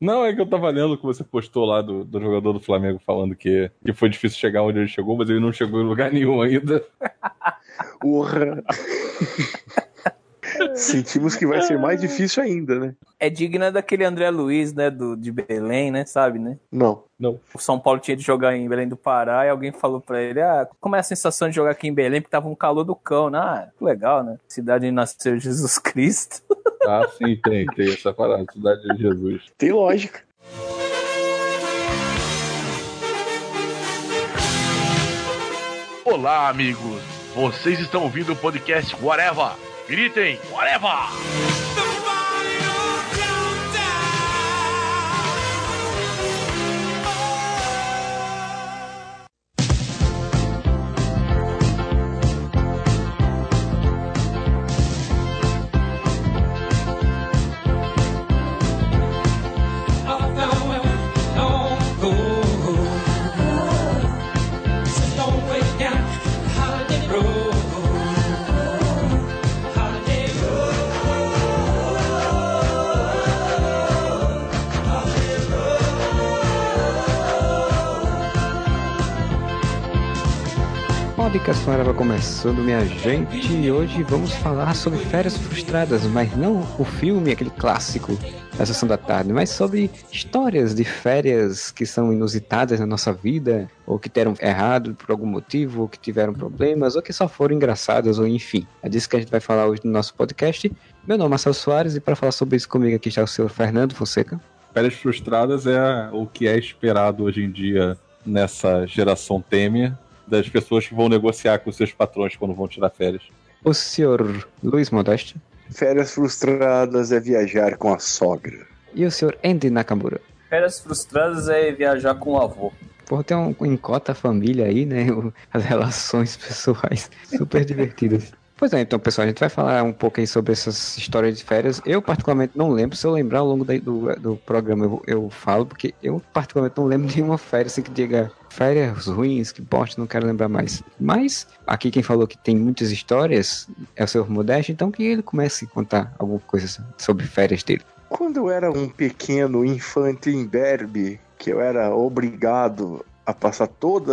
Não, é que eu tava lendo que você postou lá do, do jogador do Flamengo falando que, que foi difícil chegar onde ele chegou, mas ele não chegou em lugar nenhum ainda. Urra! Sentimos que vai ser mais difícil ainda, né? É digna daquele André Luiz, né? Do, de Belém, né? Sabe, né? Não. Não. O São Paulo tinha de jogar em Belém do Pará e alguém falou pra ele: Ah, como é a sensação de jogar aqui em Belém? Porque tava um calor do cão, né? Ah, que legal, né? Cidade onde nasceu Jesus Cristo. Ah, sim, tem, tem essa parada, Cidade de Jesus. Tem lógica. Olá, amigos. Vocês estão ouvindo o podcast Whatever. Gritem, Whatever! Podcast Forever começando, minha gente, e hoje vamos falar sobre Férias Frustradas, mas não o filme, aquele clássico da Sessão da Tarde, mas sobre histórias de férias que são inusitadas na nossa vida, ou que deram errado por algum motivo, ou que tiveram problemas, ou que só foram engraçadas, ou enfim. É disso que a gente vai falar hoje no nosso podcast. Meu nome é Marcelo Soares, e para falar sobre isso comigo aqui está o senhor Fernando Fonseca. Férias frustradas é o que é esperado hoje em dia nessa geração Temer das pessoas que vão negociar com seus patrões quando vão tirar férias. O senhor Luiz Modeste. Férias frustradas é viajar com a sogra. E o senhor Andy Nakamura. Férias frustradas é viajar com o avô. Pô, tem um encota família aí, né? As relações pessoais super divertidas. Pois é, então, pessoal, a gente vai falar um pouco aí sobre essas histórias de férias. Eu, particularmente, não lembro. Se eu lembrar ao longo do, do programa, eu, eu falo, porque eu, particularmente, não lembro de uma férias assim que diga férias ruins, que bosta, não quero lembrar mais. Mas, aqui quem falou que tem muitas histórias é o senhor Modesto, então que ele comece a contar alguma coisa sobre férias dele. Quando eu era um pequeno infante em Derby, que eu era obrigado a passar todo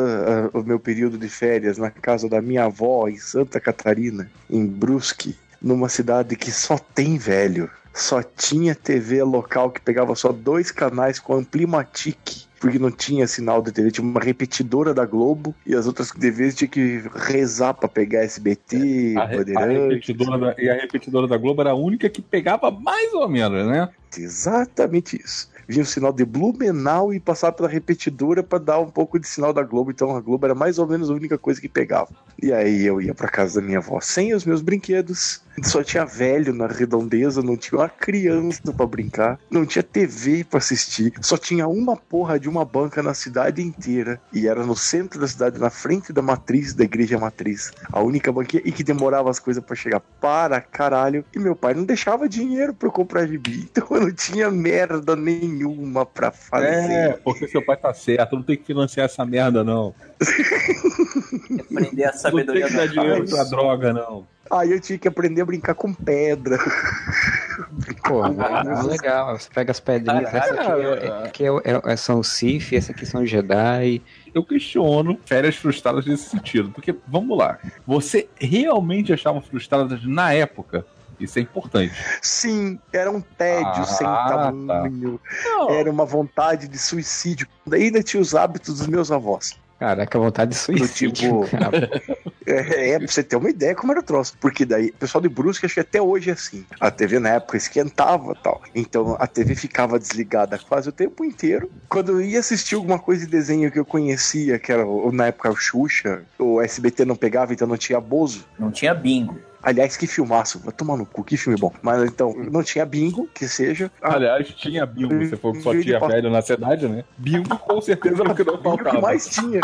o meu período de férias na casa da minha avó em Santa Catarina, em Brusque, numa cidade que só tem velho. Só tinha TV local que pegava só dois canais com Amplimatic, porque não tinha sinal de TV, tinha uma repetidora da Globo e as outras TVs tinha que rezar para pegar SBT, a, a repetidora da, E a repetidora da Globo era a única que pegava mais ou menos, né? Exatamente isso vinha o sinal de Blumenau e passava pela repetidora para dar um pouco de sinal da Globo. Então a Globo era mais ou menos a única coisa que pegava. E aí eu ia para casa da minha avó sem os meus brinquedos. Só tinha velho na redondeza, não tinha uma criança para brincar, não tinha TV para assistir, só tinha uma porra de uma banca na cidade inteira. E era no centro da cidade, na frente da matriz, da igreja matriz. A única banquinha e que demorava as coisas para chegar para caralho. E meu pai não deixava dinheiro para eu comprar gibi. Então eu não tinha merda nenhuma para fazer. É, porque seu pai tá certo, não tem que financiar essa merda, não. Aprender a sabedoria não tem que dar dinheiro pra droga, não. Aí eu tinha que aprender a brincar com pedra. Pô, é legal. Você pega as pedrinhas. essa aqui, é, aqui é, é, são Sith, essa aqui são Jedi. Eu questiono férias frustradas nesse sentido. Porque, vamos lá. Você realmente achava frustradas na época? Isso é importante. Sim, era um tédio ah, sem tamanho. Tá. Era uma vontade de suicídio. Ainda tinha os hábitos dos meus avós. Caraca, vontade de suicídio. Tipo, é, é, pra você ter uma ideia como era o troço. Porque daí, o pessoal de Brusque, acho que até hoje é assim. A TV na época esquentava tal. Então a TV ficava desligada quase o tempo inteiro. Quando eu ia assistir alguma coisa de desenho que eu conhecia, que era na época o Xuxa, o SBT não pegava, então não tinha Bozo. Não tinha bingo. Aliás, que filmaço. Vai tomar no cu, que filme bom. Mas então, não tinha bingo, que seja. Aliás, tinha bingo. Você falou que só tinha velho na cidade, né? Bingo com certeza era o que não faltava. que mais tinha.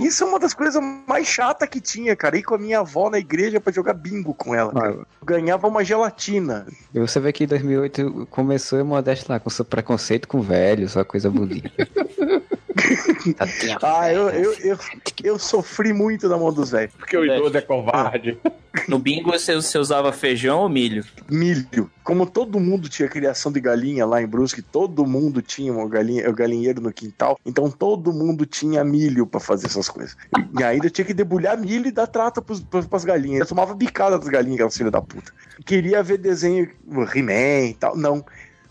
Isso é uma das coisas mais chatas que tinha, cara. Ir com a minha avó na igreja para jogar bingo com ela. Ah, Ganhava uma gelatina. E você vê que em 2008 começou a Modeste lá com seu preconceito com velho, só coisa bonita. ah, eu, eu, eu, eu, sofri muito na mão dos velhos. Porque o idoso é covarde. No bingo você, você usava feijão ou milho? milho. Como todo mundo tinha criação de galinha lá em Brusque, todo mundo tinha uma galinha, um galinheiro no quintal, então todo mundo tinha milho pra fazer essas coisas. E ainda tinha que debulhar milho e dar trata pros, pros, pras galinhas. Eu tomava bicada das galinhas, aquelas filhas da puta. Queria ver desenho He-Man e tal. Não.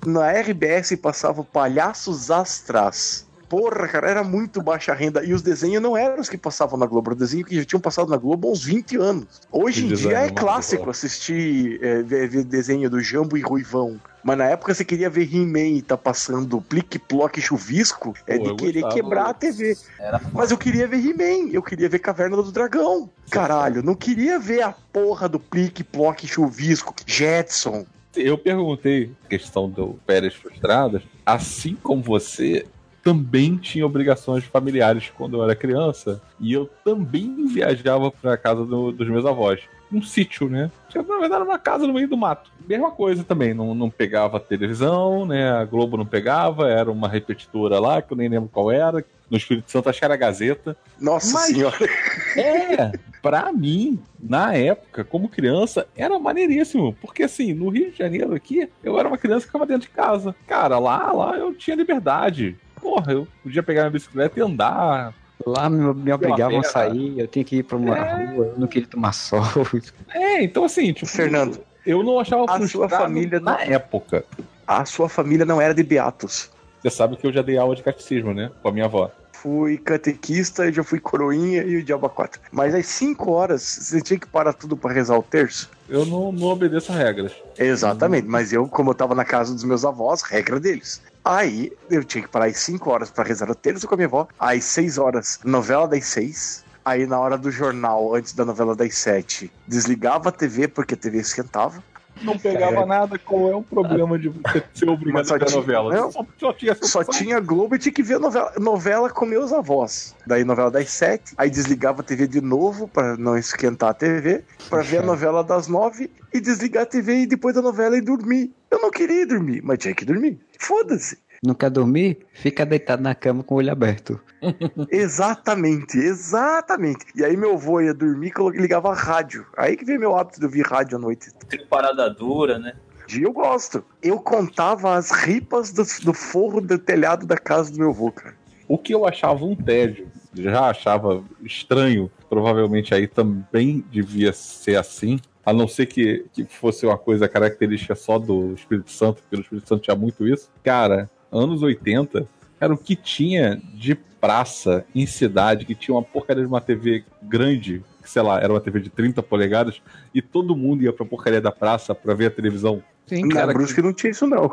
Na RBS passava Palhaços Astras. Porra, cara, era muito baixa renda. E os desenhos não eram os que passavam na Globo, era o desenho que já tinham passado na Globo há uns 20 anos. Hoje em dia é clássico assistir é, ver, ver desenho do Jambo e Ruivão. Mas na época você queria ver He-Man e tá passando plique, ploque, chuvisco, é Pô, de querer gostava. quebrar a TV. Era Mas eu queria ver He-Man, eu queria ver Caverna do Dragão. Caralho, não queria ver a porra do plique, ploque, chuvisco, Jetson. Eu perguntei a questão do férias frustradas, assim como você também tinha obrigações familiares quando eu era criança e eu também viajava para casa do- dos meus avós. Um sítio, né? Na verdade, era uma casa no meio do mato. Mesma coisa também, não, não pegava televisão, né? A Globo não pegava, era uma repetidora lá, que eu nem lembro qual era. No Espírito Santo, acho que era a Gazeta. Nossa Mas- senhora. É, pra mim, na época, como criança, era maneiríssimo. Porque assim, no Rio de Janeiro aqui, eu era uma criança que ficava dentro de casa. Cara, lá, lá eu tinha liberdade. Porra, eu podia pegar minha bicicleta e andar. Lá me, me obrigavam a sair, eu tinha que ir pra uma É. rua, eu não queria tomar sol. É, então assim, tipo. Fernando, Eu não achava a sua família na não- época. a sua família não era de beatos. Você sabe que eu já dei aula de catecismo, né? Com a minha avó. Fui catequista, já fui coroinha e o diabo 4. Mas às 5 horas, você tinha que parar tudo pra rezar o terço? Eu não, não obedeço a regras. Exatamente, mas eu, como eu tava na casa dos meus avós, regra deles. Aí eu tinha que parar às 5 horas pra rezar o terço com a minha avó, às 6 horas, novela das 6. Aí na hora do jornal, antes da novela das 7, desligava a TV porque a TV esquentava. Não pegava nada, qual é o problema de você ser obrigado a ver tinha- novela? não. Só, só tinha Só tinha Globo e tinha que ver novela, novela com meus avós. Daí novela das 7, aí desligava a TV de novo pra não esquentar a TV, pra ver a novela das 9 e desligar a TV e depois da novela e dormir. Eu não queria ir dormir, mas tinha que dormir. Foda-se. Não quer dormir? Fica deitado na cama com o olho aberto. Exatamente, exatamente. E aí meu avô ia dormir e ligava a rádio. Aí que veio meu hábito de ouvir rádio à noite. Tem parada dura, né? E eu gosto. Eu contava as ripas do, do forro do telhado da casa do meu avô, cara. O que eu achava um tédio, já achava estranho, provavelmente aí também devia ser assim, a não ser que, que fosse uma coisa característica só do Espírito Santo, porque no Espírito Santo tinha muito isso. Cara, anos 80 era o que tinha de praça em cidade, que tinha uma porcaria de uma TV grande, que sei lá, era uma TV de 30 polegadas, e todo mundo ia pra porcaria da praça pra ver a televisão. Sim, Na cara, Brusque não tinha isso, não.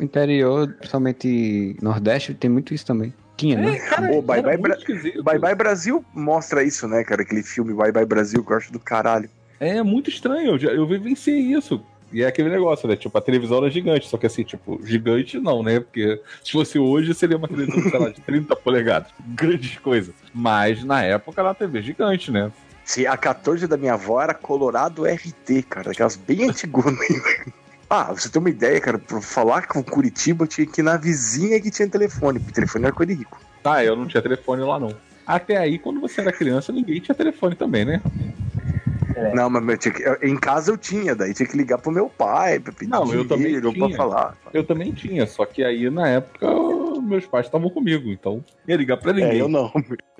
interior, principalmente Nordeste, tem muito isso também. Tinha, né? cara, Ô, Bye era Bye muito Bra-. Bye Bye Brasil mostra isso, né, cara? Aquele filme Bye Bye Brasil que eu acho do caralho. É muito estranho, eu, já- eu vivenciei isso. E é aquele negócio, né? Tipo, a televisão era gigante, só que assim, tipo, gigante não, né? Porque se fosse hoje, seria uma televisão, sei lá, de 30 polegadas. Grandes coisas. Mas na época era uma TV gigante, né? Se a 14 da minha avó era Colorado RT, cara, aquelas bem antiguas. Ah, pra você ter uma ideia, cara, pra falar com Curitiba, eu tinha que ir na vizinha que tinha telefone, porque telefone era coisa de rico. Ah, eu não tinha telefone lá, não. Até aí, quando você era criança, ninguém tinha telefone também, né? É. Não, mas eu tinha que- eu- em casa eu tinha, daí tinha que ligar pro meu pai pra pedir Não, eu também tinha. falar. Eu também tinha, só que aí na época meus pais estavam comigo, então ia ligar pra ninguém. É, eu não.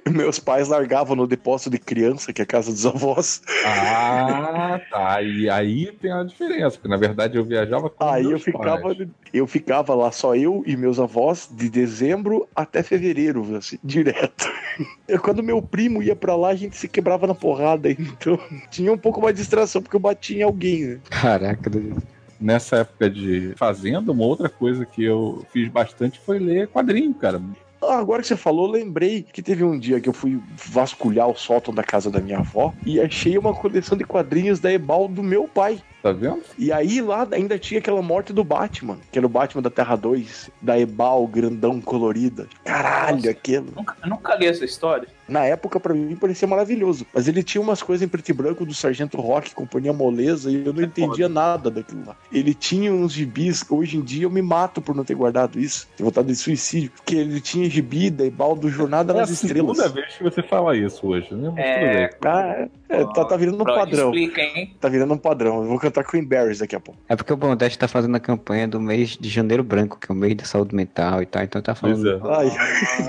Meus pais largavam no depósito de criança, que é a casa dos avós. Ah, tá. E aí tem a diferença, porque na verdade eu viajava com Aí eu ficava, pais. eu ficava lá só eu e meus avós de dezembro até fevereiro, assim, direto. Quando meu primo ia pra lá, a gente se quebrava na porrada, então tinha um pouco mais de distração porque eu batia em alguém, né? Caraca, Deus. nessa época de fazenda, uma outra coisa que eu fiz bastante foi ler quadrinho, cara. Ah, agora que você falou, eu lembrei que teve um dia que eu fui vasculhar o sótão da casa da minha avó e achei uma coleção de quadrinhos da Ebal do meu pai. Tá vendo? E aí lá ainda tinha aquela morte do Batman, que era o Batman da Terra 2, da Ebal, grandão colorida. Caralho, Nossa. aquilo. Nunca, eu nunca li essa história. Na época, pra mim, parecia maravilhoso. Mas ele tinha umas coisas em preto e branco do Sargento Rock, Companhia Moleza, e eu não É entendia nada daquilo lá. Ele tinha uns gibis, hoje em dia eu me mato por não ter guardado isso. Tenho vontade de suicídio. Porque ele tinha gibi da Ebal do Jornada É a nas Estrelas. segunda vez que você fala isso hoje, né? Mas É. bem. Ah, é, tá, tá virando um padrão. Explica, hein? Tá virando um padrão. Eu vou cantar Cranberries daqui a pouco. É porque o Bondeste tá fazendo a campanha do mês de janeiro branco, que é o mês da saúde mental e tal, então tá Pois falando. é. Ai,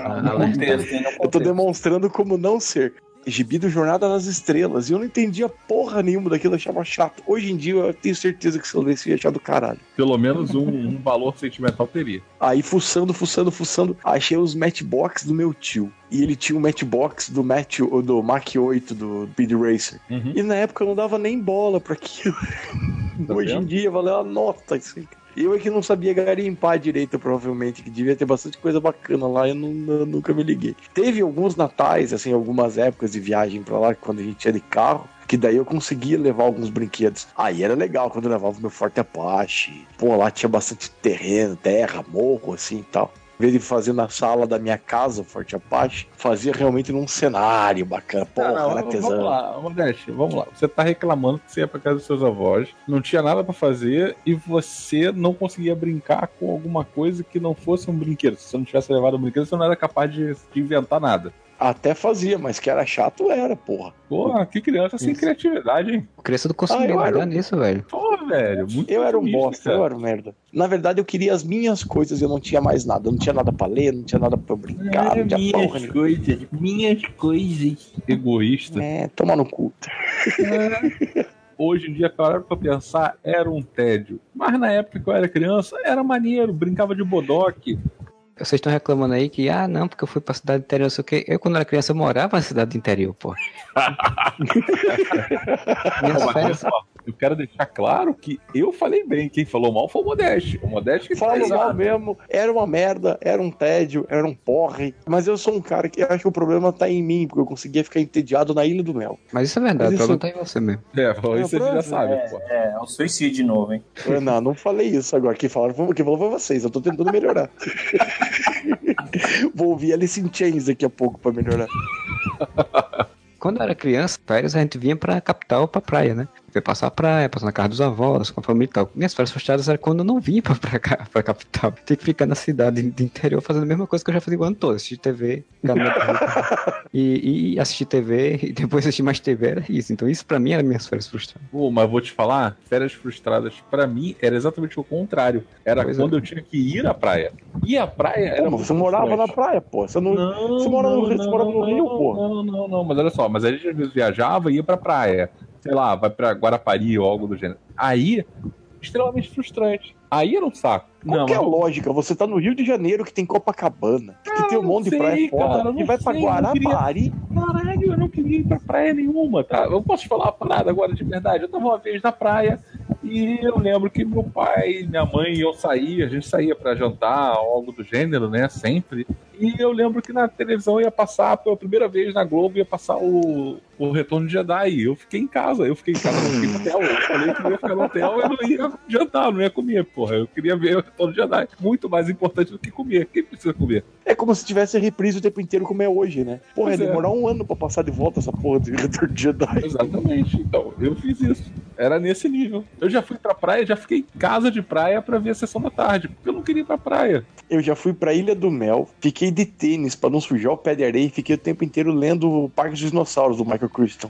Ah, contexto, hein? No eu tô demonstrando como não ser. Gibi do Jornada nas Estrelas. E eu não entendia porra nenhuma daquilo, eu achava chato. Hoje em dia eu tenho certeza que se eu lesse ia achar do caralho. Pelo menos um, um valor sentimental teria. Aí, fuçando, fuçando, fuçando, achei os matchbox do meu tio. E ele tinha um matchbox do, Match, do Mach 8 do Speed Racer. Uhum. E na época eu não dava nem bola pra aquilo. Tá Hoje em vendo? dia valeu a nota isso aí. Eu é que não sabia garimpar direito, provavelmente, que devia ter bastante coisa bacana lá, eu, não- eu nunca me liguei. Teve alguns natais, assim, algumas épocas de viagem pra lá, quando a gente ia de carro, que daí eu conseguia levar alguns brinquedos. Aí era legal quando eu levava meu Forte Apache. Pô, lá tinha bastante terreno, terra, morro, assim e tal. Em vez de fazer na sala da minha casa Forte Apache, fazia realmente num cenário bacana. Porra, Ah, não, era vamos lá, Modeste, vamos lá. Você tá reclamando que você ia pra casa dos seus avós, não tinha nada pra fazer e você não conseguia brincar com alguma coisa que não fosse um brinquedo. Se você não tivesse levado um brinquedo, você não era capaz de, de inventar nada. Até fazia, mas que era chato era, porra. Porra, que criança sem Isso. criatividade, hein? O criança do Ah, consumidor, eu era- nisso, velho. Porra, velho. Muito Eu era um bosta, eu cara. era um merda. Na verdade, eu queria as minhas coisas e eu não tinha mais nada. Eu não tinha nada pra ler, não tinha nada pra brincar, não tinha porra nenhuma. coisas, minhas coisas. Egoísta. É, toma no cu. Hoje em dia, para pra pensar, era um tédio. Mas na época que eu era criança, era maneiro, brincava de bodoque. Vocês estão reclamando aí que, ah, não, porque eu fui pra cidade interior, não sei o quê. Eu, quando era criança, eu morava na cidade interior, pô. Minhas férias. Eu quero deixar claro que eu falei bem. Quem falou mal foi o Modeste. O Modeste que Falo tá mal mesmo, era uma merda, era um tédio, era um porre. Mas eu sou um cara que acho que o problema tá em mim, porque eu conseguia ficar entediado na Ilha do Mel. Mas isso é verdade, o isso- problema tá em você mesmo. É, falou isso a gente já sabe, É, pô. é, é um suicídio de novo, hein? Eu, não, não falei isso agora. Quem, falaram, foi- quem falou foi vocês. Eu tô tentando melhorar. Vou ouvir Alice in Chains daqui a pouco pra melhorar. Quando eu era criança, férias, a gente vinha pra capital, pra praia, né? Ia passar a praia, passar na casa dos avós, com a família e tal. Minhas férias frustradas era quando eu não vinha pra, pra, cá, pra capital. Tinha que ficar na cidade de interior fazendo a mesma coisa que eu já fazia o ano todo. Assistir TV, e, e assistir TV, e depois assistir mais TV, era isso. Então isso pra mim era minhas férias frustradas. Pô, mas vou te falar, férias frustradas pra mim era exatamente o contrário. Era Pois é. quando eu tinha que ir à praia. E a praia era Pô, você morava na praia, pô. Você não. Não, Você mora no não, Rio- você morava no não, Rio, pô. Não, não, não, mas olha só, mas a gente às vezes viajava e ia pra praia. Sei lá, vai pra Guarapari ou algo do gênero. Aí, extremamente frustrante. Aí era um saco. Qual não, que é a lógica? Você tá no Rio de Janeiro que tem Copacabana, que tem um monte de sei, praia cara, foda, não e vai pra sei, queria- Guarapari. Caralho, eu não queria ir pra praia nenhuma, tá? Eu posso te falar uma parada agora de verdade. Eu tava uma vez na praia e eu lembro que meu pai, minha mãe e eu saía, a gente saía pra jantar, algo do gênero, né? Sempre. E eu lembro que na televisão ia passar, pela primeira vez na Globo, ia passar o, o Retorno de Jedi. Eu fiquei em casa, eu fiquei em casa, eu fiquei no hotel. Eu falei que eu ia ficar no hotel eu não ia jantar, não ia comer, porra. Eu queria ver o Retorno de Jedi. Muito mais importante do que comer. Quem precisa comer? É como se tivesse reprise o tempo inteiro como é hoje, né? Porra, Pois ia é. demorar um ano pra passar de volta essa porra de Retorno de Jedi. Exatamente. Então, eu fiz isso. Era nesse nível. Eu já fui pra praia, já fiquei em casa de praia pra ver a sessão da tarde, porque eu não queria ir pra praia. Eu já fui pra Ilha do Mel, fiquei de tênis pra não sujar o pé de areia e fiquei o tempo inteiro lendo o Parque dos Dinossauros do Michael Crichton.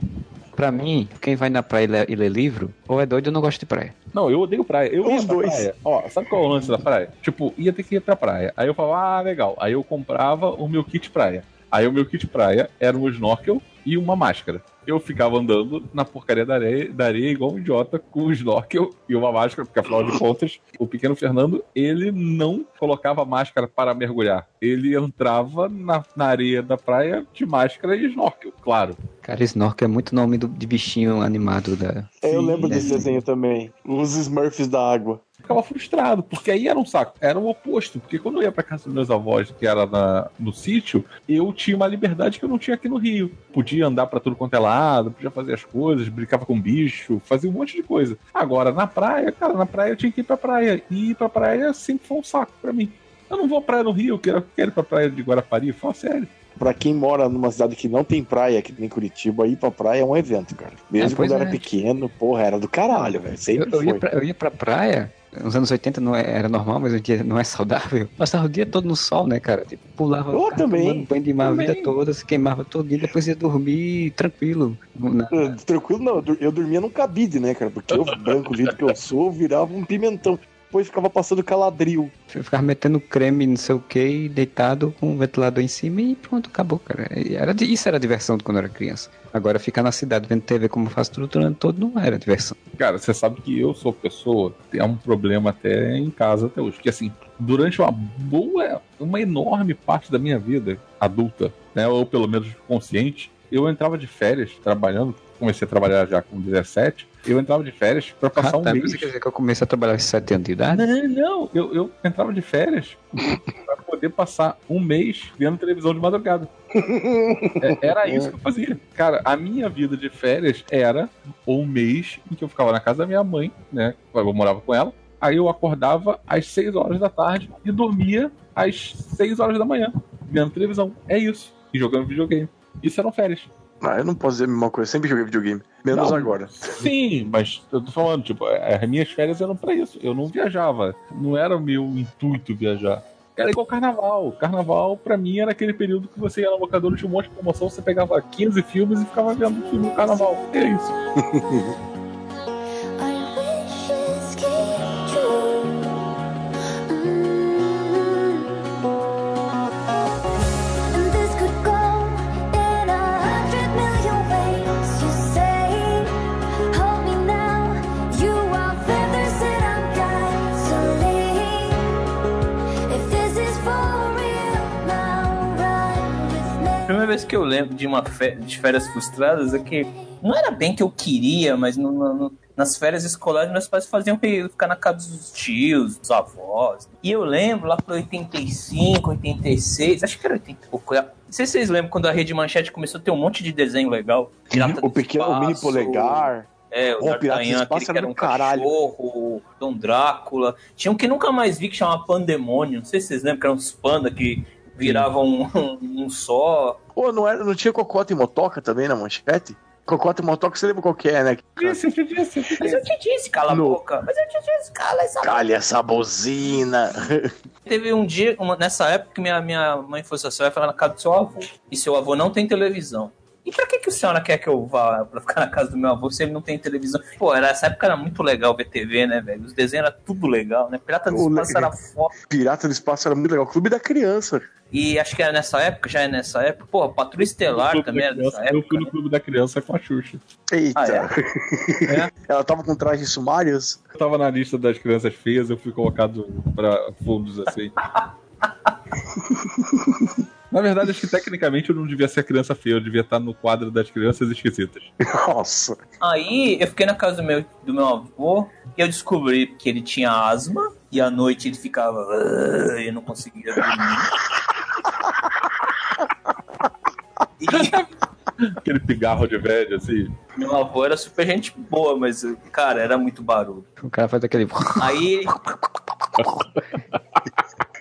Pra mim, quem vai na praia e lê, e lê livro, ou é doido ou não gosta de praia. Não, eu odeio praia. Eu Os ia pra dois. praia. Ó, sabe qual é o lance da praia? Tipo, ia ter que ir pra praia. Aí eu falava, ah, legal. Aí eu comprava o meu kit praia. Aí o meu kit praia era um snorkel e uma máscara. Eu ficava andando na porcaria da areia, da areia igual um idiota com um snorkel e uma máscara, porque afinal de contas, o pequeno Fernando, ele não colocava máscara para mergulhar. Ele entrava na, na areia da praia de máscara e snorkel, claro. Cara, snorkel é muito nome do, de bichinho animado da. É, eu lembro desse é. desenho também. Os Smurfs da água. Ficava frustrado, porque aí era um saco. Era o oposto, porque quando eu ia pra casa dos meus avós, que era na, no sítio, eu tinha uma liberdade que eu não tinha aqui no Rio. Podia andar pra tudo quanto é lado, podia fazer as coisas, brincava com bicho, fazia um monte de coisa. Agora, na praia, cara, na praia eu tinha que ir pra praia. E ir pra praia sempre foi um saco pra mim. Eu não vou pra praia no Rio, eu quero, quero ir pra praia de Guarapari, fala sério. Pra quem mora numa cidade que não tem praia, que nem Curitiba, ir pra praia é um evento, cara. Mesmo É, pois quando eu era é. pequeno, porra, era do caralho, velho. Eu, Sempre eu, ia foi. pra, eu ia pra praia, nos anos 80 não é- era normal, mas hoje em dia não é saudável. Passava o dia todo no sol, né, cara? Tipo, pulava, Eu ficava também. tomando banho de mar a vida toda, se queimava todo dia, depois ia dormir tranquilo. Na- Uh, Tranquilo, não. eu dormia num cabide, né, cara? Porque eu, branco, do jeito que eu sou, virava um pimentão. Depois ficava passando caladril. Eu ficava metendo creme, não sei o que, deitado com o ventilador em cima e pronto, acabou, cara. Era, isso era diversão quando eu era criança. Agora ficar na cidade vendo TV como eu faço tudo durante todo não era diversão. Cara, você sabe que eu sou pessoa, é um problema até em casa até hoje. Que assim, durante uma boa, uma enorme parte da minha vida adulta, né, ou pelo menos consciente, eu entrava de férias trabalhando, comecei a trabalhar já com 17, eu entrava de férias pra passar Ah, um tá, mês. Você quer dizer que eu comecei a trabalhar aos 7 anos de idade? Não, não, eu, eu entrava de férias pra poder passar um mês vendo televisão de madrugada. É, era isso que eu fazia. Cara, a minha vida de férias era um mês em que eu ficava na casa da minha mãe, né? Eu morava com ela. Aí eu acordava às 6 horas da tarde e dormia às 6 horas da manhã, vendo televisão. É isso. E jogando videogame. Isso eram férias. Ah, eu não posso dizer a mesma coisa, sempre joguei videogame. Menos Não, agora. Sim, mas eu tô falando, tipo, as minhas férias eram pra isso. Eu não viajava. Não era o meu intuito viajar. Era igual carnaval. Carnaval, pra mim, era aquele período que você ia na locadora, tinha um monte de promoção, você pegava 15 filmes e ficava vendo filme no carnaval. É isso. vez que eu lembro de uma fe- de férias frustradas é que não era bem que eu queria, mas no- no- nas férias escolares meus pais faziam eu ficar na casa dos tios, dos avós. E eu lembro lá para 85, 86, acho que era 80 e pouco. Não sei se vocês lembram quando a Rede Manchete começou a ter um monte de desenho legal. Pirata o do pequeno o mini Espaço, polegar. É, o do D'Artagnan, Espaço aquele que era um caralho. cachorro, Dom Drácula. Tinha um que nunca mais vi que chamava Pandemônio. Não sei se vocês lembram, que eram uns panda que viravam um, um só. Pô, não, era, não tinha cocota e motoca também na manchete? Cocota e motoca, você lembra qual que é, né? Disse, eu disse, eu Mas disse. eu te disse, cala a No. boca. Mas eu te disse, cala essa boca. Calha essa buzina. Teve um dia, uma- nessa época, que minha, minha mãe assim, vai falar na casa do seu avô. E seu avô não tem televisão. E pra que, que a senhora quer que eu vá pra ficar na casa do meu avô se ele não tem televisão? Pô, era, essa época era muito legal ver TV, né, velho? Os desenhos eram tudo legal, né? Pirata do O Espaço le- era foda. Pirata do Espaço era muito legal. Clube da Criança. E acho que era nessa época, já é nessa época. Pô, Patrulha Estelar também era dessa criança, eu época. fui no né? clube da criança com a Xuxa. Eita. Ah, é? Ela tava com trajes sumários. Eu tava na lista das crianças feias, eu fui colocado pra fundos assim. Na verdade, acho que tecnicamente eu não devia ser a criança feia, eu devia estar no quadro das crianças esquisitas. Nossa. Aí eu fiquei na casa do meu, do meu avô e eu descobri que ele tinha asma e à noite ele ficava. "Ah", e eu não conseguia dormir. E Aquele pigarro de velho, assim. meu avô era super gente boa, mas, cara, era muito barulho. O cara faz aquele. Aí ele.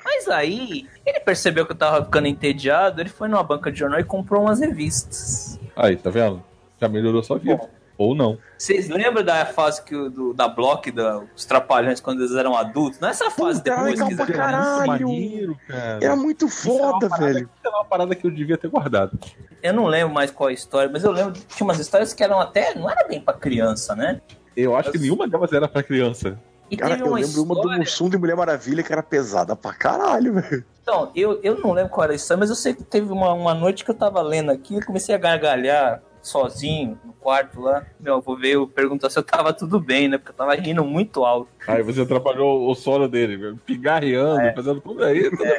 Mas aí, percebeu que eu tava ficando entediado, ele foi numa banca de jornal e comprou umas revistas. Aí, tá vendo? Já melhorou sua vida. Bom. Ou não. Vocês lembram da fase que, o- do, da Block, da, os Trapalhões, quando eles eram adultos? Não é essa fase Puta, era depois que legal pra eram caralho. Maneiro, cara. Era muito é foda, parada- velho. É uma parada que eu devia ter guardado. Eu não lembro mais qual é a história, mas eu lembro que tinha umas histórias que eram até. Não era bem pra criança, né? Eu acho que nenhuma delas era pra criança. E Cara, eu lembro uma do história. Mussum de Mulher Maravilha que era pesada pra caralho, velho. Então, eu, eu não lembro qual era história, mas eu sei que teve uma, uma noite que eu tava lendo aqui e comecei a gargalhar sozinho no quarto lá. Meu avô veio perguntar se eu tava tudo bem, né? Porque eu tava rindo muito alto. Aí você atrapalhou o sono dele, velho. pigarreando, fazendo tudo aí. Tudo bem.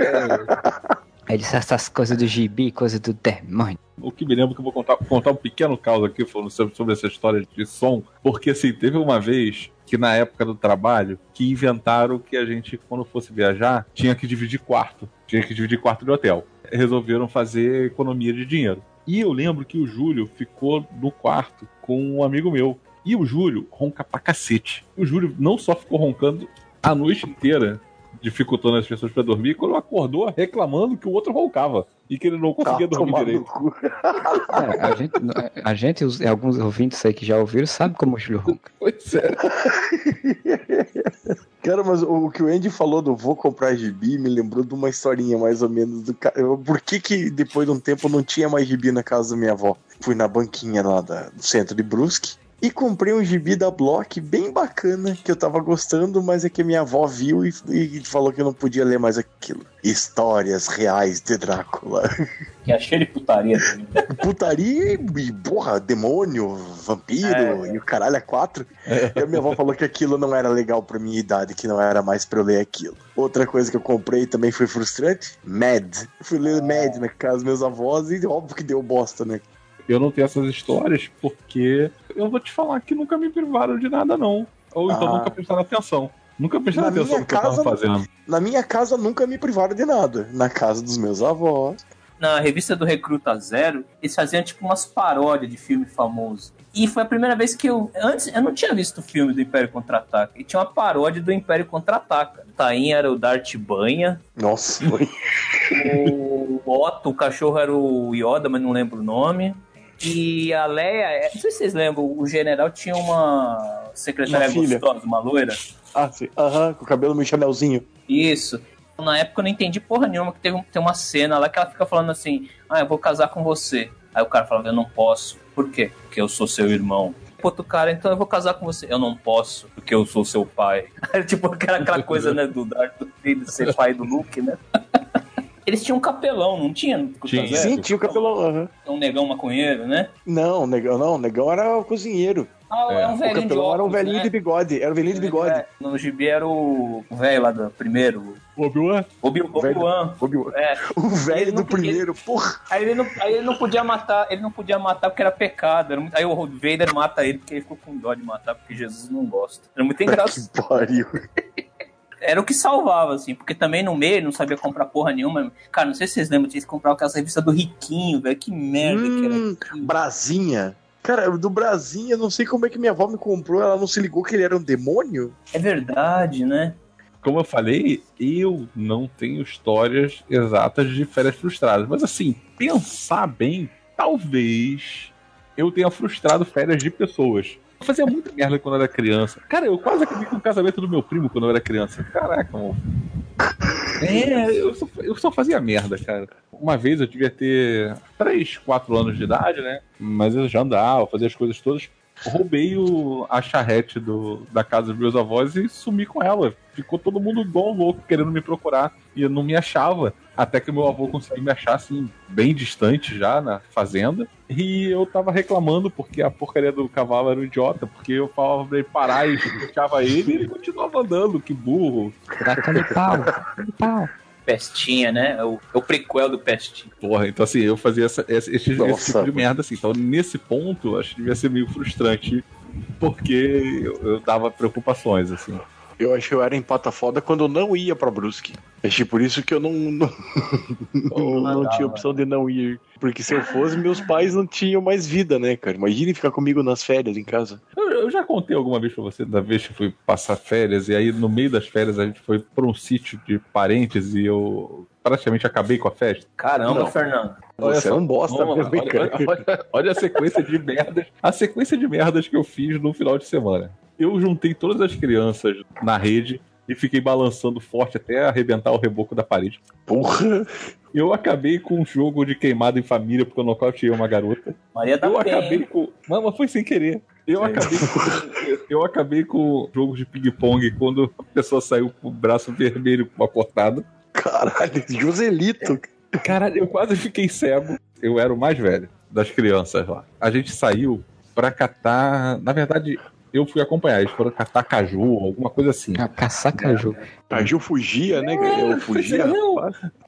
Aí disse essas coisas do gibi, coisa do demônio. O que me lembro que eu vou contar, contar um pequeno caso aqui falando sobre, sobre essa história de som, porque assim, teve uma vez que na época do trabalho, que inventaram que a gente, quando fosse viajar, tinha que dividir quarto. Tinha que dividir quarto de hotel. Resolveram fazer economia de dinheiro. E eu lembro que o Júlio ficou no quarto com um amigo meu. E o Júlio ronca pra cacete. O Júlio não só ficou roncando a noite inteira, dificultando as pessoas pra dormir, quando acordou reclamando que o outro roncava. E que ele não conseguia Ah, dormir direito. É, a gente, a gente, os- alguns ouvintes aí que já ouviram, sabe como o Júlio ronca. Pois é. Cara, mas o que o Andy falou do vou comprar gibi me lembrou de uma historinha mais ou menos do cara. Por que que depois de um tempo não tinha mais gibi na casa da minha avó? Fui na banquinha lá da- do centro de Brusque e comprei um gibi da Block bem bacana que eu tava gostando, mas é que minha avó viu e, e falou que eu não podia ler mais aquilo. Histórias reais de Drácula. Que é cheio de putaria também. né? Putaria e, e, porra, demônio, vampiro e o caralho é quatro. E a minha avó falou que aquilo não era legal pra minha idade, que não era mais pra eu ler aquilo. Outra coisa que eu comprei também foi frustrante: Mad. Eu fui ler Mad na casa dos meus avós e óbvio que deu bosta, né? Eu não tenho essas histórias porque eu vou te falar que nunca me privaram de nada, não. Ou então Ah. nunca prestaram atenção. Nunca prestaram Na atenção minha no que eu tava casa, fazendo. Na minha casa nunca me privaram de nada. Na casa dos meus avós. Na revista do Recruta Zero, eles faziam tipo umas paródias de filme famoso. E foi a primeira vez que eu. Antes, eu não tinha visto o filme do Império Contra-Ataca. E tinha uma paródia do Império Contra-Ataca. Tainha era o Dart Banha. Nossa, foi. O Otto, o cachorro era o Yoda, mas não lembro o nome. E a Leia, é- não sei se vocês lembram, o general tinha uma secretária Uma filha. gostosa, uma loira. Ah, sim. Aham, com o cabelo meio chanelzinho. Isso. Na época eu não entendi porra nenhuma, que teve tem uma cena lá que ela fica falando assim, ah, eu vou casar com você. Aí o cara fala, eu não posso. Por quê? Porque eu sou seu irmão. Outro cara, então eu vou casar com você. Eu não posso, porque eu sou seu pai. Aí, tipo, aquela, aquela coisa, né, do Darth Vader ser pai do Luke, né? Eles tinham um capelão, não tinha? Tinha. Sim, tinha o cabelão. aham. Um negão maconheiro, né? Não, negão, não, negão era o cozinheiro. Ah, É, é, um O velhinho de capelão era um óculos, velhinho né? de bigode. Era o velhinho de bigode. É, no gibi era o o velho lá do primeiro. Obi-Wan? Obi- Obi-Wan. Obi-Wan. É. O velho do podia- primeiro, porra. Aí ele, não, aí ele não podia matar, ele não podia matar porque era pecado. Era muito- aí o Vader mata ele porque ele ficou com dó de matar, porque Jesus não gosta. Era muito engraçado. Que pariu. Era o que salvava, assim, porque também no meio não sabia comprar porra nenhuma. Cara, não sei se vocês lembram, tinha que comprar aquelas revistas do Riquinho, velho. Que merda que era. Hum, aquilo. Brasinha. Cara, do Brasinha, não sei como é que minha avó me comprou. Ela não se ligou que ele era um demônio? É verdade, né? Como eu falei, eu não tenho histórias exatas de férias frustradas. Mas assim, pensar bem, talvez eu tenha frustrado férias de pessoas. Eu fazia muita merda quando eu era criança. Cara, eu quase acabei com o casamento do meu primo quando eu era criança. Caraca, mano. É, eu só, eu só fazia merda, cara. Uma vez eu devia ter 3, 4 anos de idade, né? Mas eu já andava, fazia as coisas todas. Roubei o, a charrete do, da casa dos meus avós e sumi com ela. Ficou todo mundo igual louco querendo me procurar. E eu não me achava. Até que meu avô conseguiu me achar, assim, bem distante já na fazenda. E eu tava reclamando porque a porcaria do cavalo era um idiota. Porque eu falava pra ele parar e puxava ele e ele continuava andando. Que burro. Taca no pau, pau. Pestinha, né? É o, é o prequel do Pestinha. Porra, então assim, eu fazia essa- esse, esse- tipo de merda assim. Então, nesse ponto, acho que devia ser meio frustrante, porque eu, eu dava preocupações, assim. Eu acho que eu era empata foda quando eu não ia pra Brusque. Achei por isso que eu não, não, não, não tinha opção de não ir. Porque se eu fosse, meus pais não tinham mais vida, né, cara? Imagine ficar comigo nas férias em casa. Eu, eu já contei alguma vez pra você, da vez que fui passar férias, e aí no meio das férias a gente foi pra um sítio de parentes e eu praticamente acabei com a festa. Caramba, Não. Fernando. Olha Você só, é um bosta lá, mesmo, olha, cara? olha- olha- olha a sequência de merdas. A sequência de merdas que eu fiz no final de semana. Eu juntei todas as crianças na rede e fiquei balançando forte até arrebentar o reboco da parede. Porra. Eu acabei com um jogo de queimada em família porque eu nocauteei uma garota. Maria da Eu Penha, acabei com. Mas foi sem querer. Eu acabei com. Eu acabei com jogos de ping-pong quando a pessoa saiu com o braço vermelho com uma cortada. Caralho, Joselito. Cara, eu quase fiquei cego. Eu era o mais velho das crianças lá. A gente saiu pra catar. Na verdade, eu fui acompanhar. Eles foram catar caju, alguma coisa assim. Ah, caçar caju. Gil fugia, né? cara? Eu fugia. Não.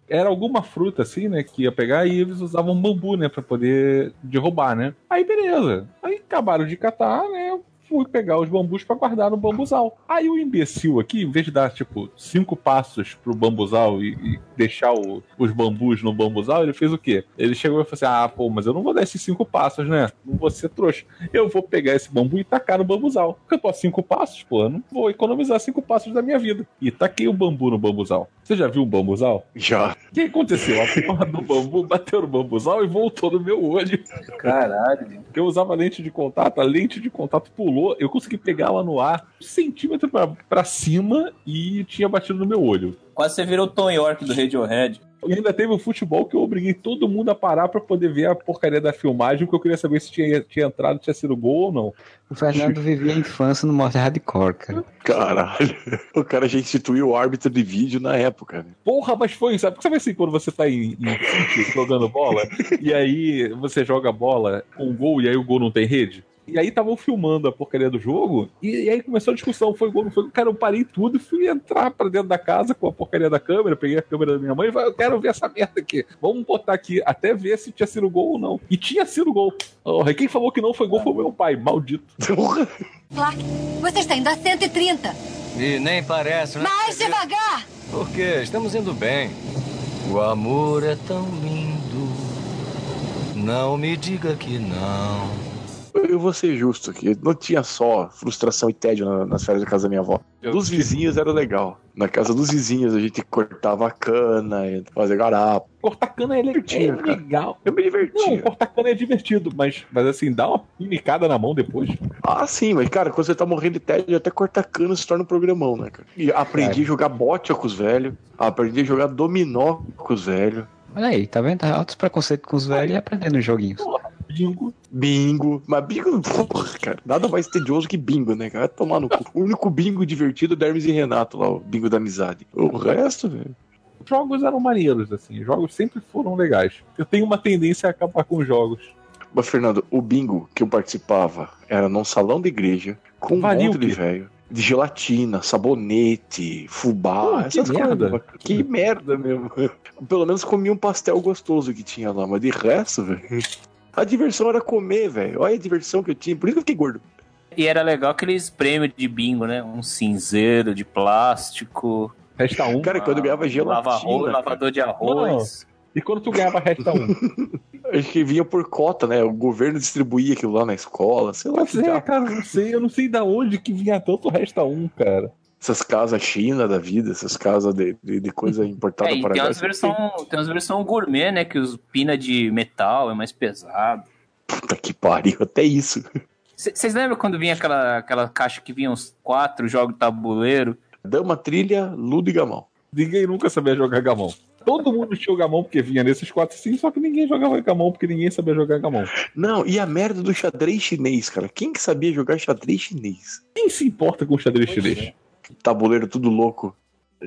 Era alguma fruta assim, né? Que ia pegar e eles usavam bambu, né? Pra poder derrubar, né? Aí beleza. Aí acabaram de catar, né? Fui pegar os bambus pra guardar no bambuzal. Aí o imbecil aqui, em vez de dar, tipo, cinco passos pro bambuzal e, e deixar o- os bambus no bambuzal, ele fez o quê? Ele chegou e falou assim: ah, pô, mas eu não vou dar esses cinco passos, né? Não vou ser trouxa. Eu vou pegar esse bambu e tacar no bambuzal. Porque eu tô a cinco passos, pô, eu não vou economizar cinco passos da minha vida. E taquei o bambu no bambuzal. Você já viu um bambuzal? Já. O que aconteceu? A porra do bambu bateu no bambuzal e voltou no meu olho. Caralho. Porque eu usava lente de contato, a lente de contato pulou, eu consegui pegar ela no ar, um centímetro pra, pra cima e tinha batido no meu olho. Quase você virou o Tom York do Radiohead. E ainda teve o futebol que eu obriguei todo mundo a parar pra poder ver a porcaria da filmagem, porque eu queria saber se tinha, tinha entrado, tinha sido gol ou não. O Fernando vivia a infância no modo hardcore, cara. Caralho. O cara já instituiu o árbitro de vídeo na época, né? Porra, mas foi, sabe? Porque sabe assim, quando você tá em, em jogando bola, e aí você joga bola com um gol e aí o gol não tem rede? E aí estavam filmando a porcaria do jogo, e, e aí começou a discussão, foi gol, não foi? Cara, eu parei tudo e fui entrar pra dentro da casa com a porcaria da câmera, peguei a câmera da minha mãe e falei, eu quero ver essa merda aqui. Vamos botar aqui, até ver se tinha sido gol ou não. E tinha sido gol. Oh, e quem falou que não foi gol foi o meu pai, maldito. Porra. Clark, você está indo a 130. E nem parece, né? Mais devagar! Por quê? Estamos indo bem. O amor é tão lindo. Não me diga que não. Eu vou ser justo aqui. Não tinha só frustração e tédio na- nas férias da casa da minha avó. Dos vizinhos era legal. Na casa dos vizinhos a gente cortava cana, ia fazer garapa. Cortar cana é, le- é Divertido, cara. legal. Eu me Não, divertia. cortar cana é divertido, mas, mas assim, dá uma pinicada na mão depois. Ah, sim, mas cara, quando você tá morrendo de tédio, até cortar cana se torna um programão, né, cara? E aprendi a jogar bote com os velhos, aprendi a jogar dominó com os velhos, Olha aí, tá vendo? Tá altos preconceitos com os velhos e aprendendo os joguinhos. Bingo. bingo. Mas bingo, porra, cara, nada mais tedioso que bingo, né, cara? Vai tomar no cu. O único bingo divertido é do Hermes e Renato lá, o bingo da amizade. O resto, velho. Jogos eram maneiros, assim. Jogos sempre foram legais. Eu tenho uma tendência a acabar com jogos. Mas, Fernando, o bingo que eu participava era num salão de igreja com um monte de velho. De gelatina, sabonete, fubá, Pô, que essas merda. coisas. Que merda mesmo. Pelo menos comia um pastel gostoso que tinha lá, mas de resto, velho. A diversão era comer, velho. Olha a diversão que eu tinha. Por isso que eu fiquei gordo. E era legal aqueles prêmios de bingo, né? Um cinzeiro de plástico, Resta um. Cara, quando eu ganhava gelatina. lava arroz, lavador de arroz. E quando tu ganhava, resta um. Acho que vinha por cota, né? O governo distribuía aquilo lá na escola, sei lá. Que é, diabo. cara, não sei. Eu não sei da onde que vinha tanto resta um, cara. Essas casas China da vida, essas casas de, de, de coisa importada É, para tem cá. umas versão, tem umas versão gourmet, né? Que os pina de metal é mais pesado. Puta que pariu, até isso. Vocês lembram quando vinha aquela, aquela caixa que vinha uns quatro jogos de tabuleiro? Dama, trilha, ludo e gamão. Ninguém nunca sabia jogar gamão. Todo mundo tinha o gamão porque vinha nesses quatro sim, só que ninguém jogava gamão porque ninguém sabia jogar gamão. Não, e a merda do xadrez chinês, cara. Quem que sabia jogar xadrez chinês? Quem se importa com xadrez Pois chinês? Tabuleiro tudo louco.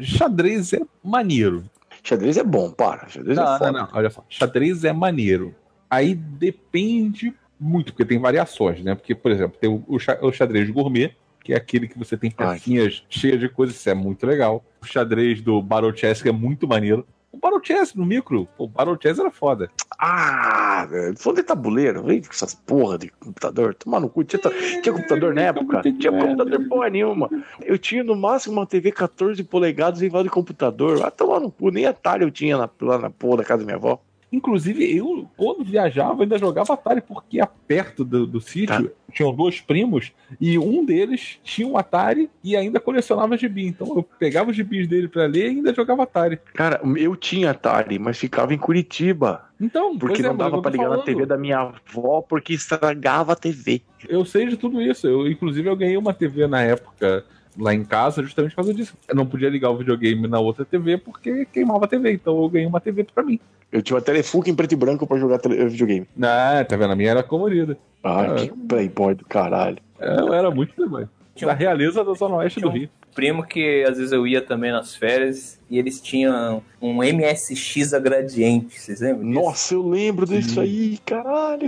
Xadrez é maneiro. Xadrez é bom, para. Xadrez é Não, foda. não, não. Olha só. Xadrez é maneiro. Aí depende muito, porque tem variações, né? Porque, por exemplo, tem o, o xa- o xadrez gourmet, que é aquele que você tem Ai. pecinhas cheias de coisas, isso é muito legal. O xadrez do Battle Chess, que é muito maneiro. O Battle Chess no micro, o Battle Chess era foda. Ah, velho. Falando de tabuleiro, vem com essas porra de computador. Tomar no cu. Tinha, tinha computador na época? Tinha computador porra nenhuma. Eu tinha no máximo uma TV 14 polegadas em de computador. Vai tomar no cu. Nem Atari eu tinha na- lá na porra da casa da minha avó. Inclusive, eu, quando viajava, ainda jogava Atari, porque perto do, do sítio tinham dois primos e um deles tinha um Atari e ainda colecionava gibi. Então eu pegava os gibis dele pra ler e ainda jogava Atari. Cara, eu tinha Atari, mas ficava em Curitiba. Então, Porque é, não dava tô ligar na falando. TV da minha avó porque estragava a TV. Eu sei de tudo isso. Eu, inclusive, eu ganhei uma TV na época lá em casa justamente por causa disso. Eu não podia ligar o videogame na outra TV porque queimava a TV. Então eu ganhei uma TV pra mim. Eu tinha uma Telefuca em preto e branco pra jogar videogame. Ah, tá vendo? A minha era colorida. Ah, Ah. que playboy do caralho. É, Eu era muito playboy. Tinha Da um- realeza da Zona Oeste do tinha um- Rio. Primo que às vezes eu ia também nas férias e eles tinham um MSX a gradiente, vocês lembram? disso? Nossa, eu lembro disso aí, caralho.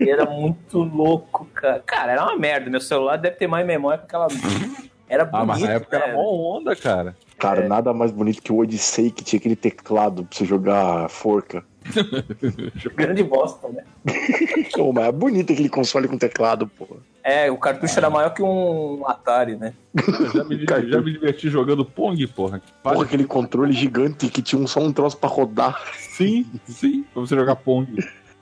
E era muito louco, cara. Cara, era uma merda. Meu celular deve ter mais memória que aquela. Era bonito, Ah, mas na época né? era mó onda, cara. Cara, É. nada mais bonito que o Odyssey que tinha aquele teclado pra você jogar forca. Grande bosta, né? Pô, mas é bonito aquele console com teclado, pô. É, o cartucho era maior que um Atari, né? Já me, já me diverti jogando Pong, porra. Porra, aquele controle gigante que tinha só um troço pra rodar. Sim, sim, pra você jogar Pong.